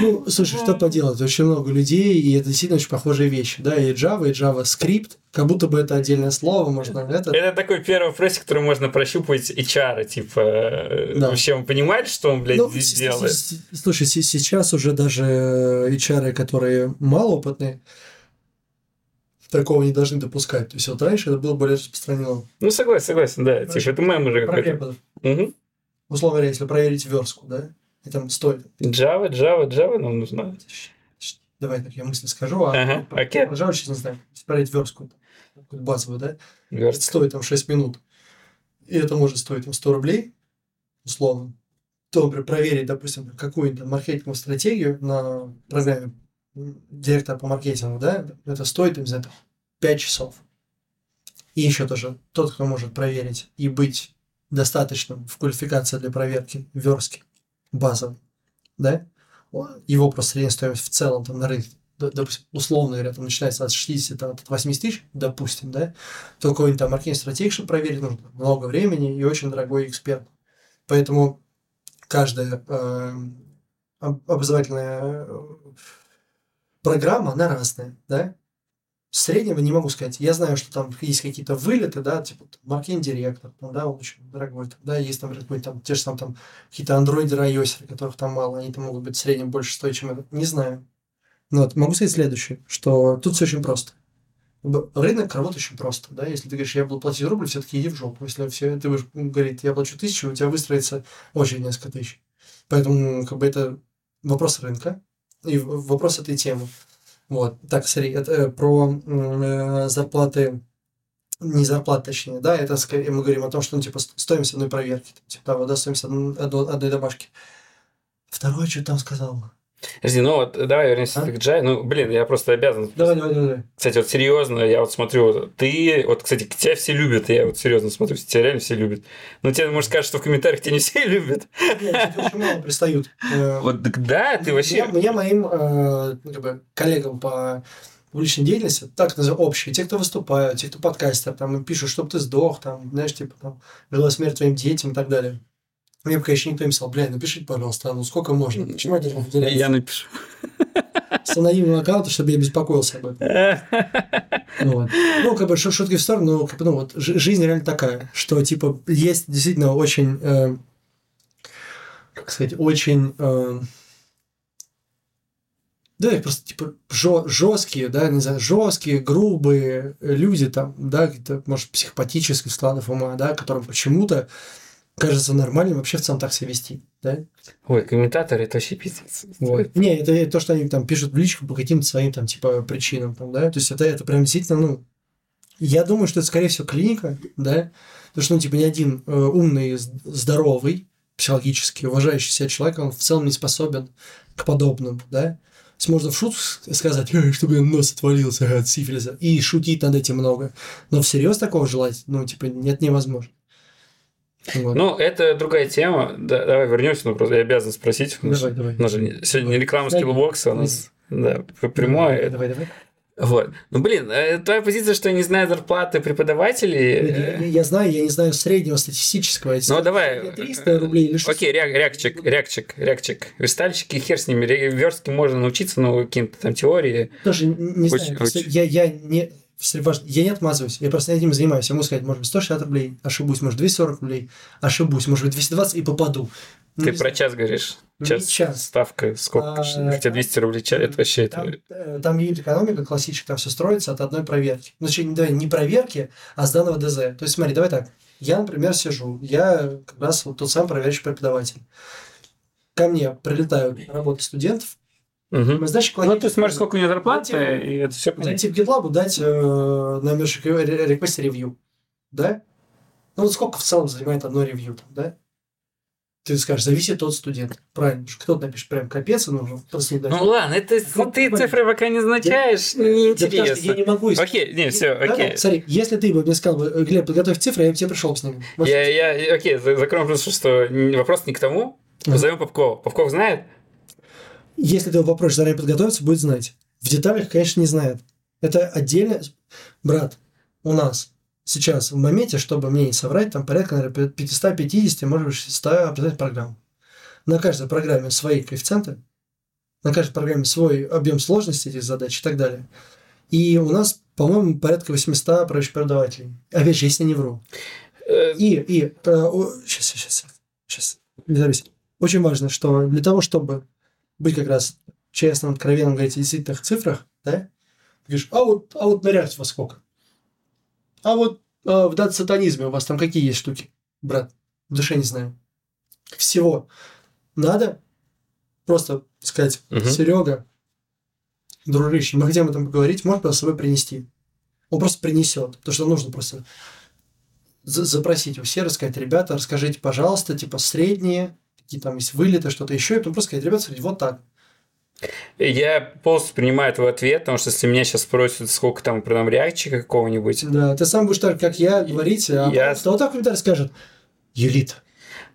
[SPEAKER 1] Ну, слушай, что поделать, очень много людей, и это действительно очень похожие вещи, да, и Java, и JavaScript, как будто бы это отдельное слово, можно это...
[SPEAKER 3] Это такой первый вопрос, который можно прощупывать HR, типа, э,
[SPEAKER 1] Да.
[SPEAKER 3] вообще он понимает, что он, блядь,
[SPEAKER 1] Ну,
[SPEAKER 3] здесь делает?
[SPEAKER 1] Слушай, се- сейчас уже даже HR, которые малоопытные, такого не должны допускать. То есть вот раньше это было более распространено.
[SPEAKER 3] Ну, согласен, согласен, да.
[SPEAKER 1] Короче,
[SPEAKER 3] Типа, это мем уже какой-то.
[SPEAKER 1] преподов. Условно говоря, если проверить верстку, да, и там стоит.
[SPEAKER 3] Java, Java, Java нам нужна.
[SPEAKER 1] Давай так я мысли скажу, а
[SPEAKER 3] Ага,
[SPEAKER 1] про-
[SPEAKER 3] окей.
[SPEAKER 1] про Java сейчас не знаю. Если проверить верстку, базовую, да, это
[SPEAKER 3] Верстка.
[SPEAKER 1] стоит там 6 минут. И это может стоить там 100 рублей, условно. То, например, проверить, допустим, какую-то маркетинговую стратегию на программе директора по маркетингу, да, это стоит, не знаю, там, 5 часов. И еще тоже тот, кто может проверить и быть достаточным в квалификации для проверки верстки базовой, да, его просто средняя стоимость в целом там на рынке, допустим, условно говоря, там начинается от 60, там, от 80 тысяч, допустим, да, то какой-нибудь там маркетинг стратегии, чтобы проверить, нужно много времени и очень дорогой эксперт. Поэтому каждая э, об- образовательная э, программа, она разная, да? Среднего не могу сказать. Я знаю, что там есть какие-то вылеты, да, типа маркетинг-директор, там, да, он очень дорогой, да, есть, там, там, те же там, там какие-то андроиды, iOS, которых там мало, они там могут быть в среднем больше стоить, чем этот. Не знаю. Но вот могу сказать следующее, что тут все очень просто. Рынок работает очень просто, да, если ты говоришь, я буду платить рубль, все-таки иди в жопу. Если все, ты будешь говорить, я плачу тысячу, у тебя выстроится очередь несколько тысяч. Поэтому, как бы, это вопрос рынка и вопрос этой темы. Вот, так, смотри, это э, про э, зарплаты, не зарплаты, точнее, да, это скорее мы говорим о том, что, ну, типа, ст- стоимость одной проверки, типа, того, да, стоимость одной одной домашки. Второе, что там сказал?
[SPEAKER 3] Подожди, ну вот давай вернемся
[SPEAKER 1] А?
[SPEAKER 3] к Джай. Ну, блин, я просто обязан.
[SPEAKER 1] Давай, давай, давай.
[SPEAKER 3] Кстати, вот серьезно, я вот смотрю, ты, вот, кстати, тебя все любят, я вот серьезно смотрю, тебя реально все любят. Но тебе, может, скажешь, что в комментариях тебя не все любят.
[SPEAKER 1] Нет, очень мало пристают. Э,
[SPEAKER 3] Вот да, ты вообще...
[SPEAKER 1] Мне моим э, ну, как бы, коллегам по публичной деятельности, так называем, общие, те, кто выступают, те, кто подкастер, там, пишут, чтобы ты сдох, там, знаешь, типа, там, жила смерть твоим детям и так далее. Мне бы, конечно, никто не писал, бля, напишите, пожалуйста, ну сколько можно? Почему я выделять
[SPEAKER 3] Я напишу.
[SPEAKER 1] с анонимного аккаунта, чтобы я беспокоился об этом? Вот. Ну, как бы шу- шутки в сторону, ну, как бы, ну, вот жи- жизнь реально такая, что, типа, есть действительно очень, э, как сказать, очень, э, да, просто, типа, жесткие, да, не знаю, жесткие, грубые люди там, да, какие-то, может, психопатических складов ума, да, которым почему-то кажется нормальным вообще в целом так себя вести, да.
[SPEAKER 3] Ой, комментаторы, это вообще пиздец.
[SPEAKER 1] Вот. Не, это, то, что они там пишут в личку по каким-то своим там типа причинам, там, да. То есть это, это прям действительно, ну, я думаю, что это скорее всего клиника, да. Потому что, ну, типа, ни один э, умный, здоровый, психологически уважающий себя человек, он в целом не способен к подобному, да. Есть можно в шутку сказать, «Эй, чтобы нос отвалился от сифилиса, и шутить над этим много. Но всерьез такого желать, ну, типа, нет, невозможно. Вот.
[SPEAKER 3] Ну, это другая тема. Да, давай вернемся, ну просто я обязан спросить.
[SPEAKER 1] Давай, давай.
[SPEAKER 3] У нас же сегодня не реклама скиллбокса, у нас да, прямое.
[SPEAKER 1] Давай, давай.
[SPEAKER 3] Вот. Ну, блин, э, твоя позиция, что я не знаю зарплаты преподавателей.
[SPEAKER 1] Нет, Я,
[SPEAKER 3] э,
[SPEAKER 1] я знаю, я не знаю среднего статистического.
[SPEAKER 3] Ну, давай.
[SPEAKER 1] мне 300 рублей или 600.
[SPEAKER 3] Окей, ряк, рякчик, рякчик, рякчик. Верстальщики, хер с ними. Верстки можно научиться, но каким-то там теории.
[SPEAKER 1] Тоже не
[SPEAKER 3] Очень-
[SPEAKER 1] знаю. Я, я, не, я не отмазываюсь. Я просто этим занимаюсь. Я могу сказать, может быть, 160 рублей, ошибусь, может, 240 рублей, ошибусь, может быть, 220 и попаду. Ну,
[SPEAKER 3] Ты про
[SPEAKER 1] знаю.
[SPEAKER 3] час говоришь.
[SPEAKER 1] Ну,
[SPEAKER 3] Час,
[SPEAKER 1] час.
[SPEAKER 3] ставка, сколько?
[SPEAKER 1] А,
[SPEAKER 3] Хотя 200 рублей час, это вообще...
[SPEAKER 1] Там,
[SPEAKER 3] Это...
[SPEAKER 1] там юнит экономика классическая, там все строится от одной проверки. Ну, точнее, не, давай, не проверки, а с данного ДЗ. То есть, смотри, давай так. Я, например, сижу, я как раз вот тот сам проверяющий преподаватель. Ко мне прилетают работы студентов, Мы, значит,
[SPEAKER 3] Ну, ты смотришь, сколько у него зарплаты,
[SPEAKER 1] Зайти-
[SPEAKER 3] и это все понятно.
[SPEAKER 1] Зайти в GitLab, дать э, на реквесте ревью. Да? Ну, вот сколько в целом занимает одно ревью, да? Ты скажешь, зависит от студента. Правильно. что Кто-то напишет прям капец, и нужно просто не дать.
[SPEAKER 3] Ну ладно, это
[SPEAKER 1] Ну,
[SPEAKER 3] ты
[SPEAKER 1] понятно.
[SPEAKER 3] цифры пока не назначаешь,
[SPEAKER 1] Да потому что я
[SPEAKER 3] неинтересно.
[SPEAKER 1] не могу...
[SPEAKER 3] Окей, не, все,
[SPEAKER 1] Да, да,
[SPEAKER 3] окей.
[SPEAKER 1] Смотри, если ты бы мне сказал, бы, Глеб, подготовь цифры, я бы тебе пришел с ними.
[SPEAKER 3] Я, я, окей, за- закроем просто, что вопрос не к тому. Позовем Попкова. Попков знает?
[SPEAKER 1] Если ты его попросишь заранее подготовиться, будет знать. В деталях, конечно, не знает. Это отдельно... Брат, у нас сейчас в моменте, чтобы мне не соврать, там порядка, наверное, 550, может быть, 600 образовательных программ. На каждой программе свои коэффициенты, на каждой программе свой объем сложности этих задач и так далее. И у нас, по-моему, порядка 800 прочих преподавателей. Опять же, если не вру.
[SPEAKER 3] Э,
[SPEAKER 1] И, и, сейчас, сейчас, сейчас, не зависит. Очень важно, что для того, чтобы быть как раз честным, откровенным, говорить о действительных цифрах, да, ты говоришь, а вот, а вот реакцию во сколько? А вот а, в дата-сатанизме у вас там какие есть штуки? Брат, в душе не знаю. Всего надо просто сказать,
[SPEAKER 3] Мгм.
[SPEAKER 1] Серега, дружище, мы хотим об этом поговорить, можешь просто с собой принести. Он просто принесет, потому что нужно просто за- запросить у всех, рассказать, ребята, расскажите, пожалуйста, типа средние, какие там есть вылеты, что-то еще, и потом просто сказать, ребята, смотрите, вот так.
[SPEAKER 3] Я полностью принимаю твой ответ, потому что если меня сейчас спросят, сколько там продам реакчика какого-нибудь,
[SPEAKER 1] Да, ты сам будешь так, как я, говорить, а
[SPEAKER 3] Я-
[SPEAKER 1] потом кто-то в комментарии скажет, Юлит,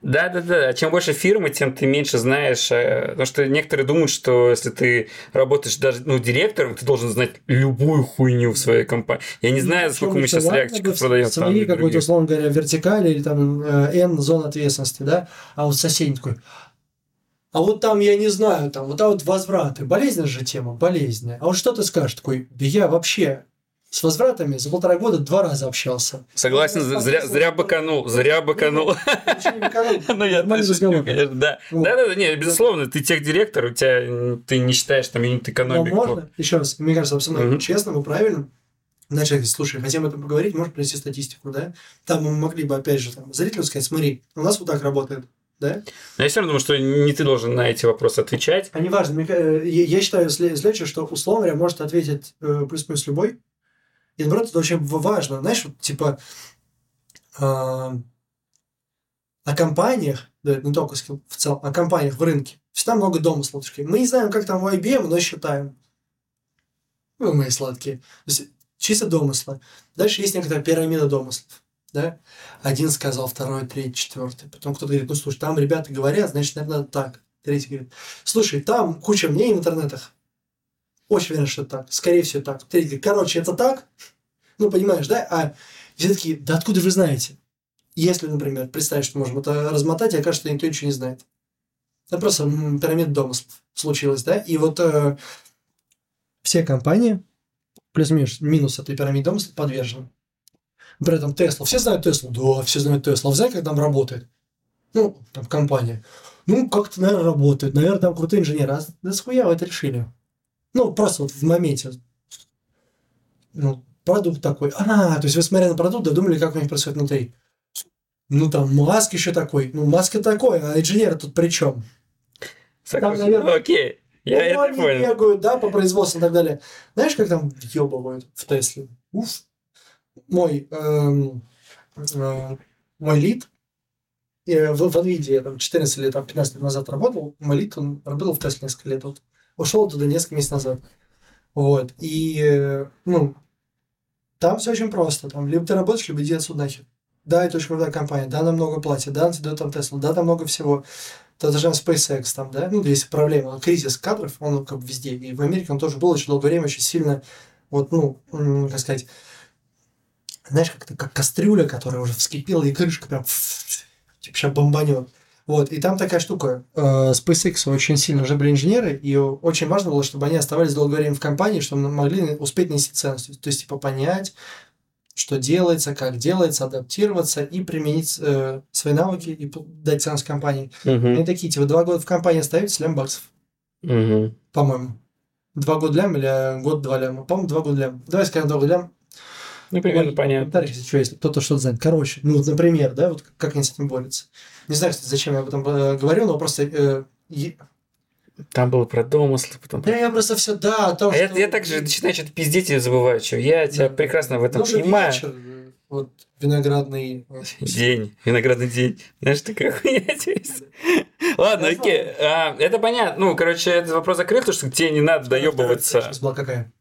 [SPEAKER 3] Да, да, да. Чем больше фирмы, тем ты меньше знаешь. э, Потому что некоторые думают, что если ты работаешь даже ну, директором, ты должен знать любую хуйню в своей компании. Я не знаю,
[SPEAKER 1] Причем
[SPEAKER 3] сколько мы сейчас
[SPEAKER 1] бы
[SPEAKER 3] продаем.
[SPEAKER 1] Свои какой-то, условно говоря, вертикали или там э, N зон ответственности, да, а вот соседний такой, а вот там, я не знаю, там, вот там вот возвраты, болезненная же тема, болезненная. А вот что ты скажешь? Такой, да я вообще с возвратами за полтора года два раза общался.
[SPEAKER 3] Согласен,
[SPEAKER 1] Ну,
[SPEAKER 3] зря, зря быканул, зря быканул.
[SPEAKER 1] Не экономил.
[SPEAKER 3] Ну, я конечно, да. Да, да, не, безусловно, ты техдиректор, у тебя ты не считаешь там юнит
[SPEAKER 1] Но
[SPEAKER 3] экономику.
[SPEAKER 1] можно, еще раз, мне кажется, абсолютно честным и правильным, начать говорить, слушай, хотим об этом поговорить, можешь принести статистику, да? Там мы могли бы, опять же, там, зрителю сказать, смотри, у нас вот так работает, да?
[SPEAKER 3] Но я все равно думаю, что не ты должен на эти вопросы отвечать.
[SPEAKER 1] А ка- э, я считаю сле- следующее, что условно говоря может ответить э, плюс-минус любой. И наоборот, это очень в- важно. Знаешь, вот, типа а, о компаниях, да, не только в целом, о компаниях в рынке, всегда много домыслов. Мы не знаем, как там у IBM, но считаем. Вы мои сладкие. То есть, чисто домыслы. Дальше есть некоторая пирамида домыслов. Да? Один сказал, второй, третий, четвертый. Потом кто-то говорит, ну слушай, там ребята говорят, значит, наверное, так. Третий говорит, слушай, там куча мнений в интернетах. Очень уверен, что так. Скорее всего, так. Третий говорит, короче, это так. Ну, понимаешь, да? А все такие, да откуда вы знаете? Если, например, представить, что можем это размотать, и окажется, что никто ничего не знает. Это просто м, пирамида домыслов случилась, да? И вот э, все компании, плюс-минус минус этой пирамиды домыслов подвержены. При этом Тесла. Все знают Теслу? Да, все знают Теслу. А как там работает? Ну, там компания. Ну, как-то, наверное, работает. Наверное, там крутые инженеры. А да схуя вы это решили? Ну, просто вот в моменте. Ну, продукт такой. А, то есть вы смотрели на продукт, додумали, как у них происходит внутри. Ну, там Маск еще такой. Ну, Маск такой, а инженеры тут при чем?
[SPEAKER 3] Согласен.
[SPEAKER 1] наверное,
[SPEAKER 3] Окей, я
[SPEAKER 1] ну,
[SPEAKER 3] это
[SPEAKER 1] они
[SPEAKER 3] понял.
[SPEAKER 1] бегают, да, по производству и так далее. Знаешь, как там въебывают в Тесле? Уф. Мой, эм, э, мой лид, э, в, в NVIDIA я там 14 лет, там 15 лет назад работал, мой лид, он работал в Тесле несколько лет, вот, ушел туда несколько месяцев назад. Вот, и, э, ну, там все очень просто, там, либо ты работаешь, либо иди отсюда нахер. Да, это очень крутая компания, да, нам много платят, да, дают там Теслу, да, там много всего. То даже SpaceX там, да, ну, есть проблема, кризис кадров, он как бы везде. И в Америке он тоже был очень долгое время очень сильно, вот, ну, как сказать, знаешь, как-то как кастрюля, которая уже вскипела, и крышка прям типа сейчас бомбанет. Вот, и там такая штука. э, SpaceX очень сильно уже были инженеры, и очень важно было, чтобы они оставались долгое время в компании, чтобы могли успеть нести ценность. То есть, типа, понять, что делается, как делается, адаптироваться и применить э, свои навыки и дать ценность компании.
[SPEAKER 3] Мгм.
[SPEAKER 1] Они такие, типа, два года в компании оставить лям баксов,
[SPEAKER 3] Мгм.
[SPEAKER 1] по-моему. Два года лям или год два ляма? По-моему, два года лям. Давай скажем два года лям.
[SPEAKER 3] Ну, примерно
[SPEAKER 1] Ой,
[SPEAKER 3] понятно.
[SPEAKER 1] комментариях, если что, если кто-то что-то знает. Короче, ну, вот, например, да, вот как они с этим борются. Не знаю, кстати, зачем я об этом э, говорю, но просто... э, е-
[SPEAKER 3] Там было про домыслы, потом...
[SPEAKER 1] да, я просто все, да, о том,
[SPEAKER 3] А я,
[SPEAKER 1] что...
[SPEAKER 3] я также начинаю что-то пиздеть и забываю, что я тебя
[SPEAKER 1] Да.
[SPEAKER 3] прекрасно в этом
[SPEAKER 1] уже
[SPEAKER 3] понимаю.
[SPEAKER 1] вечер, э, вот, виноградный... э,
[SPEAKER 3] День, виноградный день. Знаешь, такая хуйня есть. Ладно,
[SPEAKER 1] Я
[SPEAKER 3] окей. А, это понятно. Ну, короче, этот вопрос закрыт, потому что тебе не надо доебываться.
[SPEAKER 1] Была какая?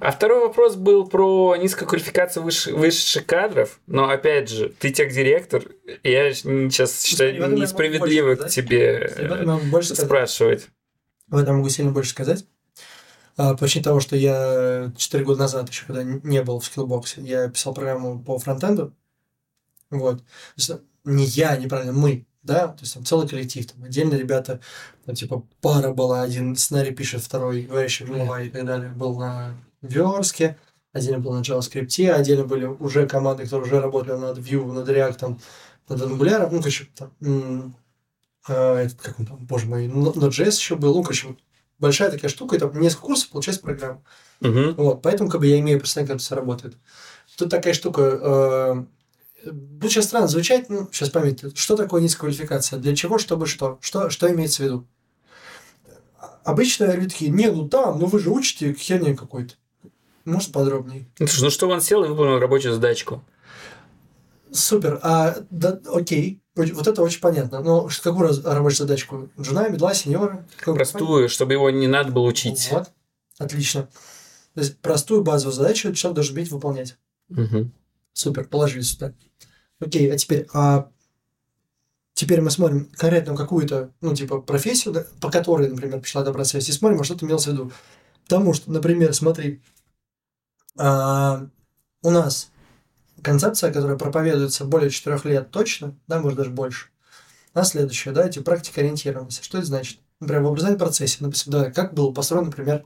[SPEAKER 3] А второй вопрос был про низкую квалификацию выше- высших кадров. Но, опять же, ты техдиректор. Я сейчас считаю
[SPEAKER 1] этом я могу
[SPEAKER 3] несправедливо к тебе э,
[SPEAKER 1] больше
[SPEAKER 3] спрашивать.
[SPEAKER 1] В этом могу сильно больше сказать. А, По причине того, что я 4 года назад, еще когда не был в скиллбоксе, я писал программу по фронтенду. Вот. То есть, не я, неправильно, мы, да, то есть там целый коллектив, там отдельно ребята, там, типа пара была, один сценарий пишет, второй говорящий голова и так далее, был на верстке, отдельно был на JavaScript, отдельно были уже команды, которые уже работали над Vue, над React, над Angular, ну, короче, там, а, этот, как он там, боже мой, Node.js еще был, ну, короче, большая такая штука, и там несколько курсов получается программа.
[SPEAKER 3] Мгм.
[SPEAKER 1] Вот, поэтому как бы я имею представление, как это все работает. Тут такая штука, э, будет сейчас странно звучать, ну, сейчас поймите, что такое низкая квалификация, для чего, чтобы что, что, что имеется в виду. Обычно люди такие, не, ну там, ну вы же учите херня какой-то. Может, подробнее?
[SPEAKER 3] Ну, слушай, ну что он сел и выполнил рабочую задачку?
[SPEAKER 1] Супер, а, да, окей, вот это очень понятно, но какую рабочую задачку? Жена, медла, сеньора?
[SPEAKER 3] Простую, чтобы его не надо было учить.
[SPEAKER 1] Вот, отлично. То есть простую базовую задачу человек должен уметь выполнять.
[SPEAKER 3] Мгм.
[SPEAKER 1] Супер, положили сюда. Окей, а теперь, а теперь мы смотрим конкретно какую-то, ну, типа, профессию, да, по которой, например, пришла эта процесс, и смотрим, а что ты имел в виду. Потому что, например, смотри, у нас концепция, которая проповедуется более четырех лет точно, да, может даже больше, а следующее, да, эти практика ориентированности. Что это значит? Например, в образовательном процессе, например, да, как был построен, например,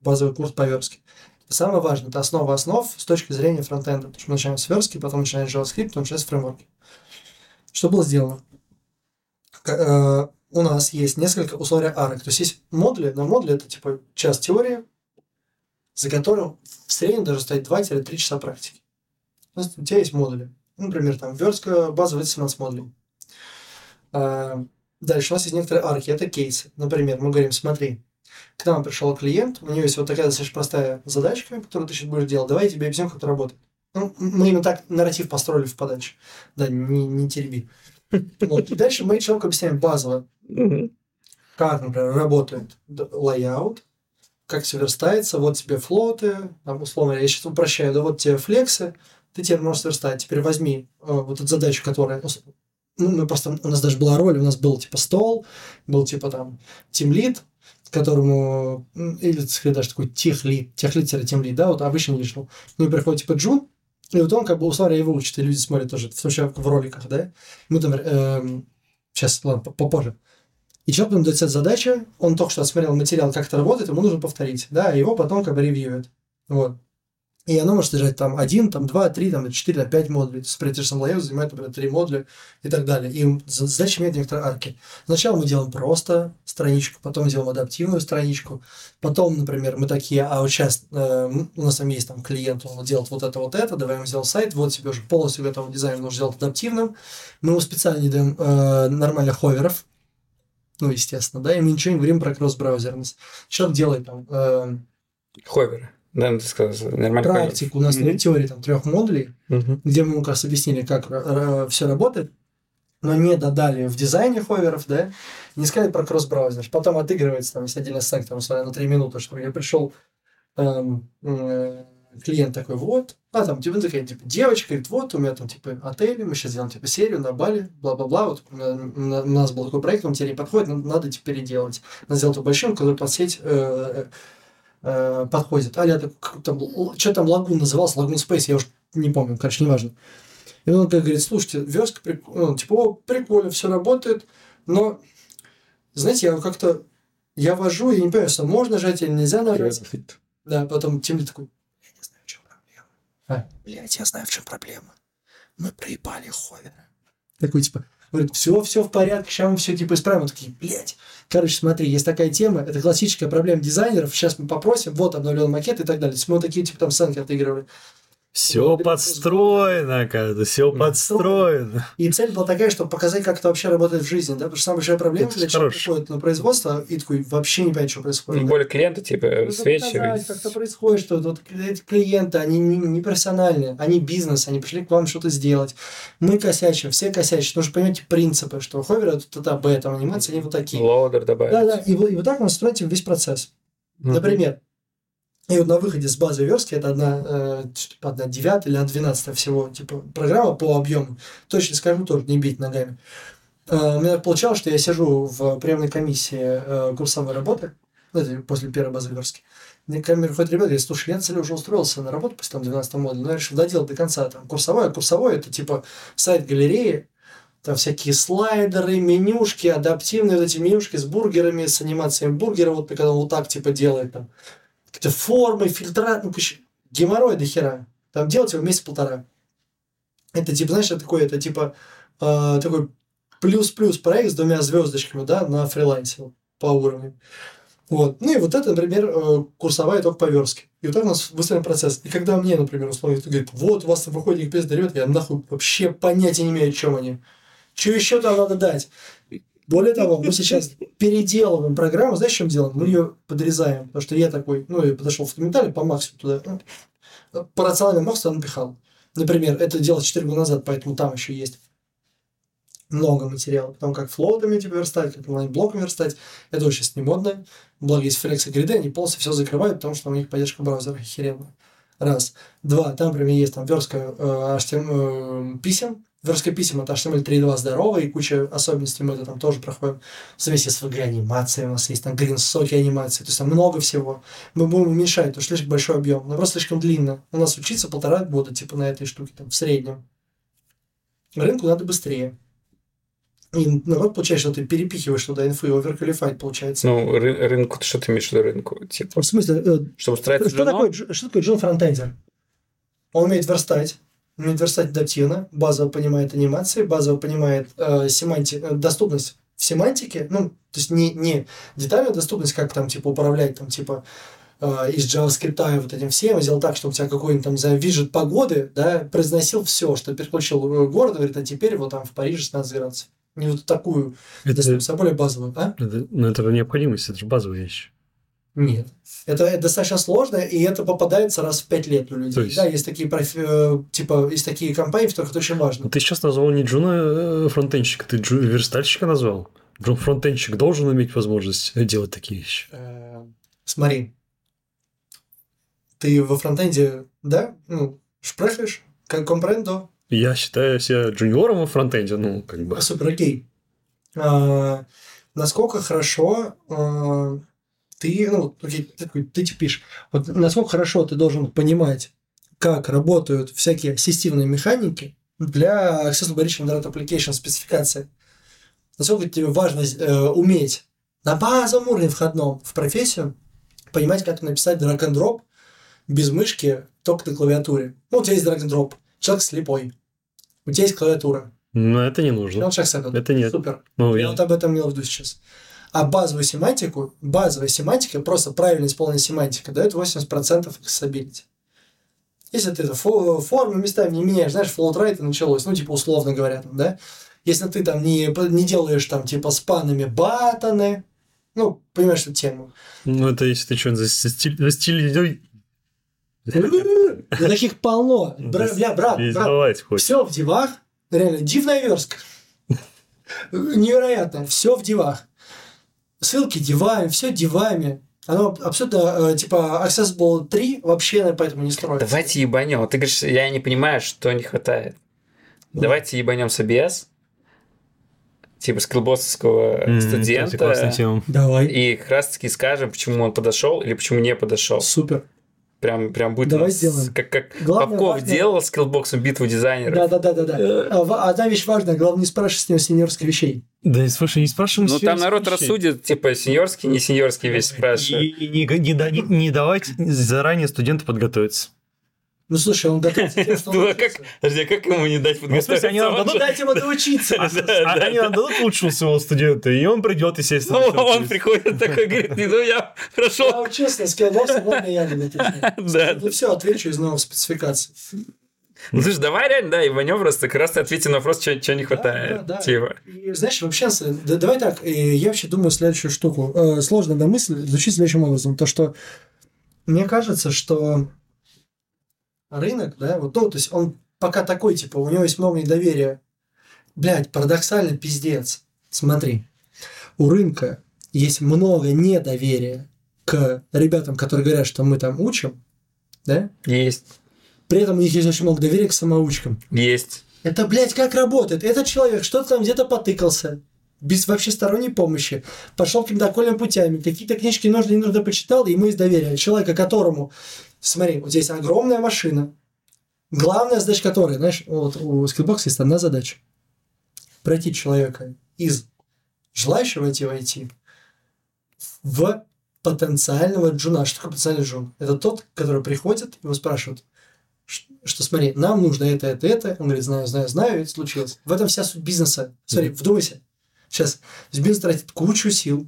[SPEAKER 1] базовый курс по верстке. Самое важное, это основа основ с точки зрения фронтенда. Потому что мы начинаем с верстки, потом начинаем с JavaScript, потом начинаем с фреймворки. Что было сделано? Э, у нас есть несколько, условий арок. То есть есть модули, но модули это типа час теории, за которым в среднем даже стоит 2-3 часа практики. То есть у тебя есть модули. Например, там верстка базовая 17 модулей. А, дальше у нас есть некоторые арки, это кейсы. Например, мы говорим, смотри, к нам пришел клиент, у него есть вот такая достаточно простая задачка, которую ты сейчас будешь делать, давай я тебе объясню, как это работает. Ну, мы именно так нарратив построили в подаче. Да, не, не тереби. Вот. И дальше мы человеку объясняем базово, как, например, работает layout, как все верстается, вот тебе флоты, там, условно, я сейчас упрощаю, да вот тебе флексы, ты теперь можешь сверстать. Теперь возьми э, вот эту задачу, которая... Ну, мы просто... У нас даже была роль, у нас был типа стол, был типа там тимлит, которому... Или, скорее, даже такой техлит, техлит-тимлит, да, вот обычно не шел. Ну, и приходит типа Джун, и вот он как бы условно его учит, и люди смотрят тоже, в числе в роликах, да. Мы там... Э, сейчас, ладно, попозже. И человек потом дает задача, он только что осмотрел материал, как это работает, ему нужно повторить, да, его потом как бы ревьюет. Вот. И оно может содержать там один, там два, три, там четыре, пять модулей. С Prettier Layout занимает, например, три модуля и так далее. И задача имеет некоторые арки. Сначала мы делаем просто страничку, потом делаем адаптивную страничку. Потом, например, мы такие, а вот сейчас э, у нас там есть там клиент, он делает вот это, вот это, давай ему сделаем сайт, вот себе уже полностью готовый дизайн нужно сделать адаптивным. Мы ему специально не даем э, нормальных ховеров, ну, естественно, да, и мы ничего не говорим про кросс-браузерность. Человек делает там... Э,
[SPEAKER 3] Ховеры. Да, ты сказал, нормально.
[SPEAKER 1] Практику. У нас mm-hmm. теория там трех модулей, mm-hmm. где мы, как раз объяснили, как э, все работает, но не додали в дизайне ховеров, да, не сказали про кросс-браузер. Потом отыгрывается там, есть отдельный сайт, там, на 3 минуты, что я пришел эм, э, клиент такой, вот, а там, типа, такая, типа, девочка, говорит, вот, у меня там, типа, отель, мы сейчас делаем, типа, серию на Бали, бла-бла-бла, вот у, меня, у нас был такой проект, он тебе не подходит, надо, надо типа, переделать. Надо сделать его большим, который под сеть э, э, подходит. А я там, что там лагун назывался, лагун Space, я уж не помню, короче, неважно. И он говорит, слушайте, верстка, прик... ну, типа, о, прикольно, все работает, но, знаете, я как-то, я вожу, я не понимаю, что можно жать или нельзя нажать. Да, потом Тимли такой, я не знаю, в чем проблема. А? Блять, я знаю, в чем проблема. Мы проебали ховера. Такой, типа, Говорит, все, все в порядке, сейчас мы все типа исправим. Мы такие, блядь. Короче, смотри, есть такая тема, это классическая проблема дизайнеров. Сейчас мы попросим, вот обновлен макет и так далее. То мы такие типа там сценки отыгрывали.
[SPEAKER 2] Все подстроено, оказывается, все подстроено.
[SPEAKER 1] И цель была такая, чтобы показать, как это вообще работает в жизни, да, потому что самая большая проблема, когда человек приходит на производство и такой вообще не понимает, что происходит.
[SPEAKER 3] Тем более клиенты, типа, ну,
[SPEAKER 1] свечивают. как это происходит, что вот эти клиенты, они не, не профессиональные, они бизнес, они пришли к вам что-то сделать. Мы косячим, все косячим, нужно понимать принципы, что ховер это это Б, там анимация, они вот такие.
[SPEAKER 3] Лоудер добавить.
[SPEAKER 1] Да, да, и, и вот так мы строим весь процесс. Mm-hmm. Например, и вот на выходе с базы верстки это одна, э, одна девятая или одна двенадцатая всего типа программа по объему. Точно скажу, тоже не бить ногами. Э, у меня получалось, что я сижу в приемной комиссии э, курсовой работы, ну, после первой базы верстки. Мне ко мне приходят ребята, говорят, слушай, я на уже устроился на работу после там 12 модуля, но я решил доделать до конца там курсовое. А курсовое это типа сайт галереи, там всякие слайдеры, менюшки, адаптивные вот эти менюшки с бургерами, с анимацией бургера, вот когда он вот так типа делает там какие-то формы, фильтра, ну, короче, геморрой до хера. Там делать его месяц-полтора. Это типа, знаешь, это такой, это типа э, такой плюс-плюс проект с двумя звездочками, да, на фрилансе по уровню. Вот. Ну и вот это, например, э, курсовая только по верстке. И вот так у нас выстроен процесс. И когда мне, например, условно говорит, вот у вас там выходит их дает, я нахуй вообще понятия не имею, о чем они. Что еще там надо дать? Более того, мы сейчас переделываем программу. Знаешь, чем делаем? Мы ее подрезаем. Потому что я такой, ну, я подошел в комментарий по максимуму туда. Ну, по рациональному максимуму напихал. Например, это делал 4 года назад, поэтому там еще есть много материала. Потом как флотами типа верстать, как онлайн-блоками верстать. Это очень сейчас не модно. Благо есть Flex и гриды, они полностью все закрывают, потому что у них поддержка браузера охеренная. Раз. Два. Там, например, есть там верстка э, HTML, э, писем, в писем это HTML 3.2 здоровый, и куча особенностей мы это там тоже проходим. Вместе с VG анимацией у нас есть, там гринсоки анимации, то есть там много всего. Мы будем уменьшать, потому что слишком большой объем, но просто слишком длинно. У нас учиться полтора года, типа, на этой штуке, там, в среднем. Рынку надо быстрее. И народ получается, что ты перепихиваешь туда инфу и оверквалифайт получается.
[SPEAKER 3] Ну, ры- рынку, что ты имеешь в виду рынку? Типа,
[SPEAKER 1] В смысле, э,
[SPEAKER 3] чтобы устраиваться
[SPEAKER 1] что такое, что такое Джон фронтендер? Он умеет верстать, верстать адаптивно, базово понимает анимации, базово понимает э, семанти- э, доступность в семантике, ну, то есть не, не детальную доступность, как там, типа, управлять, там, типа, э, из JavaScript и вот этим всем, сделал так, чтобы у тебя какой-нибудь там, знаю, виджет погоды, да, произносил все, что переключил э, город, говорит, а теперь вот там в Париже 16 градусов. Не вот такую
[SPEAKER 2] Это,
[SPEAKER 1] доступность, а более базовую, а?
[SPEAKER 2] это, ну, это необходимость, это же базовая вещь.
[SPEAKER 1] Нет. Это, это достаточно сложно, и это попадается раз в пять лет у людей.
[SPEAKER 2] То есть-
[SPEAKER 1] Да, есть такие, профи- э, типа, есть такие компании, в которых это очень важно.
[SPEAKER 2] Ну, ты сейчас назвал не Джуна э, фронтендщика, ты Джу, верстальщика назвал. Фронтенщик должен иметь возможность делать такие вещи.
[SPEAKER 1] Э, Смотри, ты во фронтенде, да, ну, шпрехаешь, как компрендо,
[SPEAKER 2] Я считаю себя джуниором во фронтенде, ну, как бы.
[SPEAKER 1] супер окей. А, насколько хорошо а, ты, ну, окей, ты, такой, ты пишешь, вот насколько хорошо ты должен понимать, как работают всякие ассистивные механики для Accessible Rich Android Application спецификации. Насколько тебе важно э, уметь на базовом уровне входном в профессию понимать, как написать drag and drop без мышки, только на клавиатуре. Ну, у тебя есть drag and drop, человек слепой, у тебя есть клавиатура.
[SPEAKER 2] Но это не нужно.
[SPEAKER 1] он человек с этого.
[SPEAKER 2] Это нет.
[SPEAKER 1] Супер.
[SPEAKER 2] Ну,
[SPEAKER 1] Я
[SPEAKER 2] я-
[SPEAKER 1] вот об этом имел в виду сейчас. А базовую семантику, базовая семантика, просто правильно исполненная семантика, дает 80% accessibility. Если ты это фо- формы местами не меняешь, знаешь, float right началось, ну, типа, условно говоря, там, да? Если ты там не, не делаешь там, типа, спанами батаны, ну, понимаешь эту тему.
[SPEAKER 2] Ну, это если ты что, за, стиль... За стиль...
[SPEAKER 1] Да таких полно. Бра- Бля, брат, брат, все в девах, реально, дивная верстка. Невероятно, все в девах. Ссылки девами, все девами. Оно абсолютно, э, типа, Accessible 3 вообще поэтому не строится.
[SPEAKER 3] Давайте ебанем. Ты говоришь, я не понимаю, что не хватает. Давайте ебанем с ABS, типа скиллбоссовского
[SPEAKER 2] М, кстати,
[SPEAKER 3] студента.
[SPEAKER 1] Давай.
[SPEAKER 3] и как раз таки скажем, почему он подошел или почему не подошел.
[SPEAKER 1] Супер.
[SPEAKER 3] Прям, прям будет
[SPEAKER 1] Давай
[SPEAKER 3] у нас
[SPEAKER 1] сделаем.
[SPEAKER 3] как, как
[SPEAKER 1] Главное,
[SPEAKER 3] Попков
[SPEAKER 1] важно-
[SPEAKER 3] делал скиллбоксом битву дизайнеров.
[SPEAKER 1] Да, да, да, да, да. А, Одна вещь важная, главное, не спрашивай с него сеньорских вещей.
[SPEAKER 2] Да, и слушай, не спрашиваем
[SPEAKER 3] Ну, там народ
[SPEAKER 2] вещей.
[SPEAKER 3] рассудит, типа, сеньорский, не сеньорский весь спрашивает.
[SPEAKER 2] И не, не, да- не- не давать заранее студенту подготовиться.
[SPEAKER 1] Ну, слушай, он готовится тем, что он
[SPEAKER 3] Ну, а как, подожди, а как ему не дать
[SPEAKER 2] Ну, в смысле,
[SPEAKER 3] подготовиться?
[SPEAKER 2] они нам дадут-
[SPEAKER 1] Ну, дайте ему доучиться.
[SPEAKER 2] А, а они нам дадут лучшего своего студента, и он придет, естественно.
[SPEAKER 3] Ну, он приходит такой, говорит, ну, я
[SPEAKER 1] Я
[SPEAKER 3] прошел.
[SPEAKER 1] учился, Skillbox, ладно, я не.
[SPEAKER 3] Да.
[SPEAKER 1] Ну, все, отвечу из новых спецификаций.
[SPEAKER 3] Ну, слушай, давай реально, да, ебанем просто, как раз ты ответи на вопрос, что не хватает.
[SPEAKER 1] да, да.
[SPEAKER 3] Типа.
[SPEAKER 1] И, знаешь, вообще, да- давай так, э, я вообще думаю следующую штуку. Э, Сложно на мысль звучит следующим образом. То, что мне кажется, что рынок, да, вот, ну, то есть он пока такой, типа, у него есть много недоверия. Блядь, парадоксально пиздец. Смотри, у рынка есть много недоверия к ребятам, которые говорят, что мы там учим, да?
[SPEAKER 3] Есть,
[SPEAKER 1] При этом у них есть очень много доверия к самоучкам.
[SPEAKER 3] есть.
[SPEAKER 1] Это, блядь, как работает? Этот человек что-то там где-то потыкался, без вообще сторонней помощи, пошел какими-то окольными путями, какие-то книжки нужно, не нужно почитал, и ему из доверия. Человека, которому, смотри, вот здесь огромная машина, главная задача которой, знаешь, вот у Skillbox есть одна задача. Пройти человека из желающего идти в IT в потенциального джуна. Что такое потенциальный джун? Это тот, который приходит, его спрашивают, что смотри, нам нужно это, это, это. Он говорит, знаю, знаю, знаю, это случилось. В этом вся суть бизнеса. Смотри, вдумайся. Сейчас. Бизнес тратит кучу сил,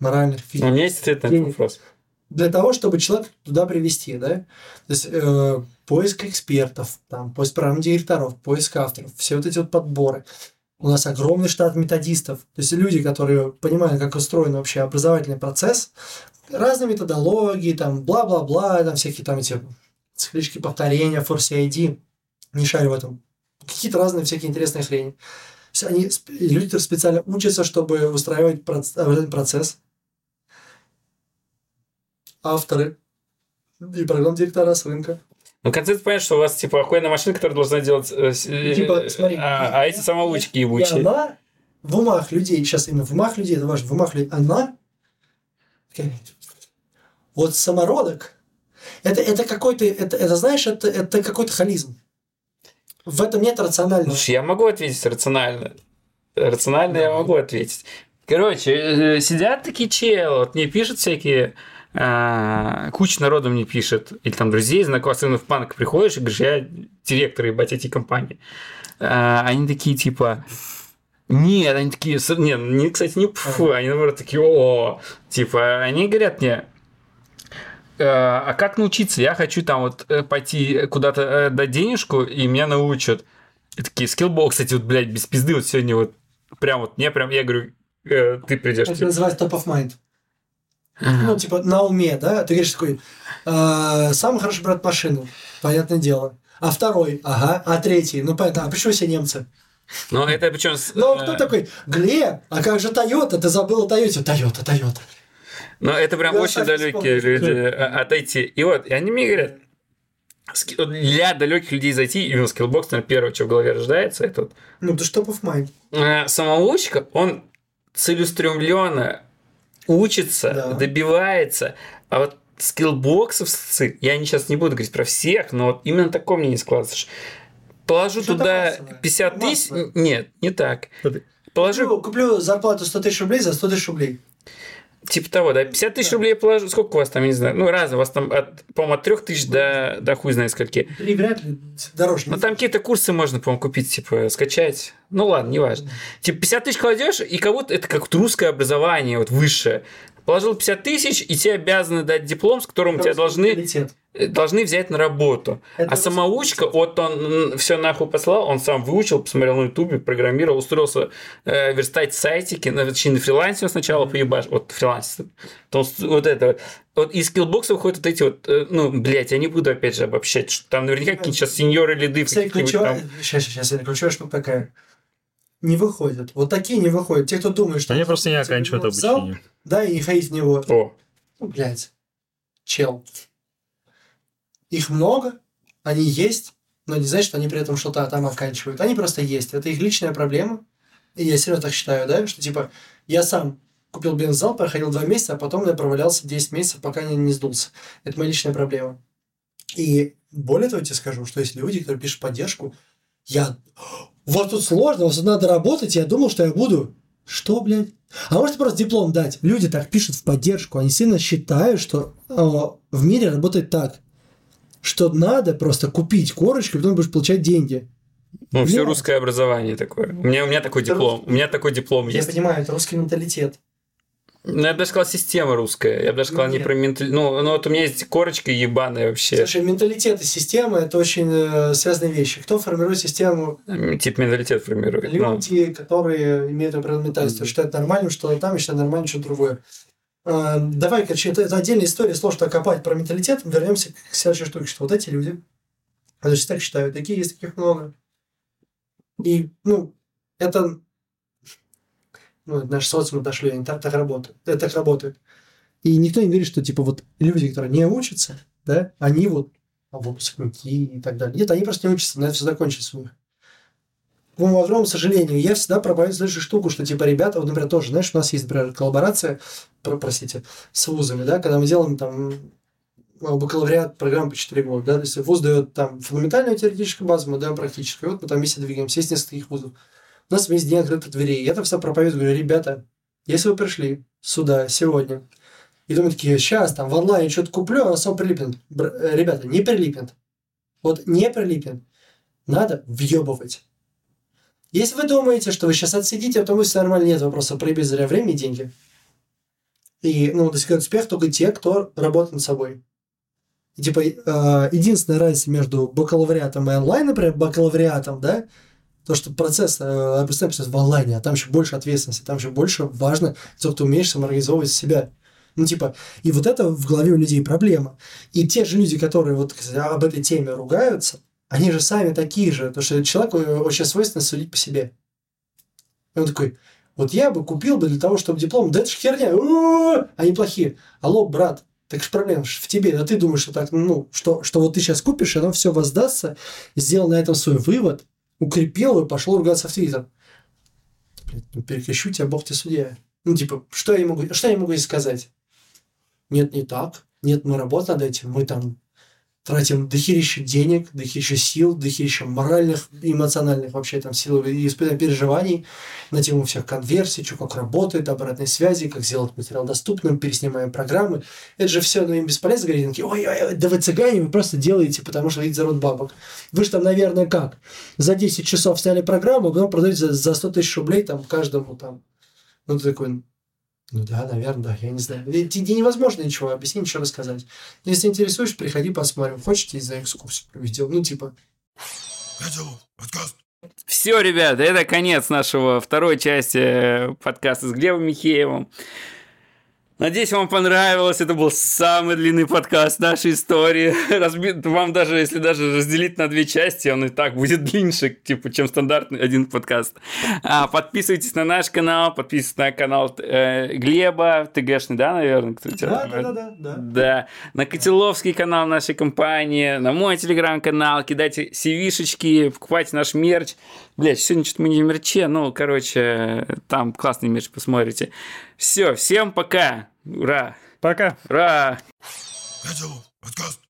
[SPEAKER 1] моральных,
[SPEAKER 3] У
[SPEAKER 1] физических,
[SPEAKER 3] меня есть ответ на этот вопрос.
[SPEAKER 1] для того, чтобы человека туда привести, да? То есть э, поиск экспертов, там, поиск программ директоров, поиск авторов, все вот эти вот подборы. У нас огромный штат методистов, то есть люди, которые понимают, как устроен вообще образовательный процесс, разные методологии, там, бла-бла-бла, там всякие там эти циклички повторения, Force ID, не шарю в этом. Какие-то разные всякие интересные хрени. Они, люди специально учатся, чтобы образовательный процесс, авторы и программ директора с рынка.
[SPEAKER 3] Ну, концепция понятно, что у вас, типа, охуенная машина, которая должна делать... Э,
[SPEAKER 1] Ну, типа, смотри,
[SPEAKER 3] а, а эти самоучки
[SPEAKER 1] И
[SPEAKER 3] ебучие.
[SPEAKER 1] она в умах людей, сейчас именно в умах людей, это важно, в умах людей, она вот самородок, это, это какой-то, это, это знаешь, это, это какой-то холизм. В этом нет рационального.
[SPEAKER 3] Слушай, я могу ответить рационально. Рационально я
[SPEAKER 1] Давай.
[SPEAKER 3] могу ответить. Короче, э, сидят такие челы, вот мне пишут всякие, а, куча народу мне пишет, или там друзей, знакомых, в панк приходишь и говоришь, я директор, ебать, этой компании. А, они такие, типа, нет, они такие, с- не, не, кстати, не фу, они наоборот такие, о, типа, они говорят мне, «Э, а как научиться? Я хочу там вот э, пойти куда-то э, дать денежку, и меня научат. И такие, скиллбол, кстати, вот, блядь, без пизды, вот сегодня вот прям вот мне прям, я говорю, э, ты придешь.
[SPEAKER 1] Это называется top of mind. Ну, типа, на уме, да? Ты говоришь такой, «А, самый хороший брат машину, понятное дело. А второй, ага, а третий, ну понятно, а почему все немцы?
[SPEAKER 3] Ну, это причем...
[SPEAKER 1] Ну, кто такой, Глеб, а как же Тойота? Ты забыл о Тойоте. Тойота, Тойота.
[SPEAKER 3] Ну, это прям
[SPEAKER 1] Я
[SPEAKER 3] очень далекие
[SPEAKER 1] вспомнил.
[SPEAKER 3] люди а, отойти. И вот, и они мне говорят, для далеких людей зайти, именно Skillbox, наверное, первое, что в голове рождается, это вот
[SPEAKER 1] Ну, ж top of mind.
[SPEAKER 3] э, самоучка, он целеустремленно учится,
[SPEAKER 1] Да.
[SPEAKER 3] добивается, а вот скиллбоксовцы, я не, сейчас не буду говорить про всех, но вот именно такое мне не складывается. Положу
[SPEAKER 1] Что-то
[SPEAKER 3] туда
[SPEAKER 1] массовое.
[SPEAKER 3] 50 тысяч... Нет, не так. Положу,
[SPEAKER 1] Куплю, куплю зарплату 100 тысяч рублей за 100 тысяч рублей.
[SPEAKER 3] Типа того, да, 50 тысяч
[SPEAKER 1] Да.
[SPEAKER 3] рублей положу. Сколько у вас там, я не знаю, ну, разно, у вас там, от, по-моему, от 3 тысяч до, до хуй знает скольки.
[SPEAKER 1] Или вряд ли дороже.
[SPEAKER 3] Ну, там какие-то курсы можно, по-моему, купить, типа, скачать. Ну, ладно, неважно. Типа, 50 тысяч кладешь, и будто это как русское образование, вот высшее. Положил 50 тысяч, и тебе обязаны дать диплом, с которым тебя должны, э, должны взять на работу.
[SPEAKER 1] Это
[SPEAKER 3] а самоучка, вот он все нахуй послал, он сам выучил, посмотрел на ютубе, программировал, устроился э, верстать сайтики, на, точнее, на фрилансе сначала поебаш, вот фрилансе. То вот это вот. Из скиллбокса выходят вот эти вот, э, ну, блядь, я не буду опять же обобщать, что там наверняка какие-то сейчас сеньоры лиды в каких-нибудь там.
[SPEAKER 1] Сейчас, сейчас, сейчас, ключевая штука такая. Не выходят. Вот такие не выходят. Те, кто думает, что...
[SPEAKER 2] Они просто не оканчивают
[SPEAKER 1] в зал,
[SPEAKER 2] обучение.
[SPEAKER 1] Да, и не ходить в него.
[SPEAKER 3] О,
[SPEAKER 1] Ну, блядь. Чел. Их много, они есть, но не значит, что они при этом что-то там оканчивают. Они просто есть. Это их личная проблема. И я серьезно так считаю, да, что типа я сам купил бензал, проходил два месяца, а потом я провалялся 10 месяцев, пока не, не сдулся. Это моя личная проблема. И более того, я тебе скажу, что есть люди, которые пишут поддержку, я... Вас тут сложно, вас тут надо работать, я думал, что я буду. Что, блядь? А можете просто диплом дать? Люди так пишут в поддержку. Они сильно считают, что э, в мире работает так, что надо просто купить корочку, и потом будешь получать деньги.
[SPEAKER 3] ну, все
[SPEAKER 1] Нет.
[SPEAKER 3] русское образование такое. У меня, у меня такой
[SPEAKER 1] Это
[SPEAKER 3] диплом. У меня такой диплом
[SPEAKER 1] Я
[SPEAKER 3] есть.
[SPEAKER 1] понимаю, это русский менталитет.
[SPEAKER 3] Ну, я бы даже сказал, система русская. Я бы даже сказал, не
[SPEAKER 1] Нет.
[SPEAKER 3] про менталь... Ну, ну, вот у меня есть корочка ебаная вообще.
[SPEAKER 1] Слушай, менталитет и система – это очень э, связанные вещи. Кто формирует систему?
[SPEAKER 3] Тип менталитет формирует. Ну,
[SPEAKER 1] Люди, которые имеют определенную ментальность, считают нормальным что-то там, и считают нормальным что-то другое. А, Давай, короче, это, это отдельная история, сложно копать про менталитет. Вернемся к следующей штуке, что вот эти люди, они так считают, такие есть, таких много. И, ну, это, ну, наш социум дошли, они так, так работают. Это так работает. И никто не говорит, что, типа, вот люди, которые не учатся, да, они вот а, выпускники и так далее. Нет, они просто не учатся, на это все закончится. К моему огромному сожалению, я всегда проповедую следующую штуку, что, типа, ребята, вот, например, тоже, знаешь, у нас есть, например, коллаборация, про, простите, с вузами, да, когда мы делаем там бакалавриат программ по 4 года, да, то есть вуз дает там фундаментальную теоретическую базу, мы даем практическую, и вот мы там вместе двигаемся, есть несколько таких вузов. У нас день открытых дверей. Я там всегда проповедую, говорю, ребята, если вы пришли сюда сегодня, и думаете, такие, сейчас там в онлайне что-то куплю, а само прилипнет. Бр- э, Ребята, не прилипнет. Вот не прилипнет. Надо въебывать. Если вы думаете, что вы сейчас отсидите, а то вы все нормально, нет вопроса, проебить зря время и деньги. И, ну, достигают успех только те, кто работает над собой. И, типа, э, единственная разница между бакалавриатом и онлайн, например, бакалавриатом, да, то, что процесс, э, представь, процесс в онлайне, а там еще больше ответственности, там еще больше важно, то, что ты умеешь самоорганизовывать себя. Ну, типа, и вот это в голове у людей проблема. И те же люди, которые вот об этой теме ругаются, они же сами такие же, потому что человеку очень свойственно судить по себе. И он такой, вот я бы купил бы для того, чтобы диплом, да это ж херня, у-у-у, они плохие. Алло, брат, Так же проблема в тебе. А ты думаешь, что так, ну, что, что вот ты сейчас купишь, и оно все воздастся, сделал на этом свой вывод, укрепил и пошел ругаться в Твиттер. Блядь, ну, перекрещу тебя, бог ты судья. Ну, типа, что я могу, что я могу ей сказать? Нет, не так. Нет, мы работаем над этим. Мы там тратим дохерища денег, дохерища сил, дохерища моральных, эмоциональных вообще там сил и испытанием переживаний на тему всех конверсий, что как работает, обратной связи, как сделать материал доступным, переснимаем программы. Это же все ну, им бесполезно говорить, такие, ой, ой, ой, да вы цыгане, вы просто делаете, потому что видите зарод бабок. Вы же там, наверное, как? За 10 часов сняли программу, потом продаете за 100 тысяч рублей там каждому там. Ну, ты такой, ну да, наверное, да, я не знаю. Тебе невозможно ничего объяснить, ничего рассказать. Если интересуешь, приходи, посмотрим. Хочешь, тебе за экскурсию проведем. Ну, типа...
[SPEAKER 3] Все, ребят, это конец нашего второй части подкаста с Глебом Михеевым. Надеюсь, вам понравилось. Это был самый длинный подкаст нашей истории. Разбит, вам даже, если даже разделить на две части, он и так будет длиннее, типа, чем стандартный один подкаст. А, подписывайтесь на наш канал, подписывайтесь на канал э, Глеба, ТГшный, да, наверное? Кто
[SPEAKER 1] да, да, да, да, да.
[SPEAKER 3] Да. На Котеловский канал нашей компании, на мой телеграм-канал. Кидайте CV-шечки, покупайте наш мерч. Блять, сегодня что-то мы не в мерче, ну, короче, там классный мерч, посмотрите. Все, всем пока. Ура.
[SPEAKER 2] Пока.
[SPEAKER 3] Ура.
[SPEAKER 4] Это подкаст.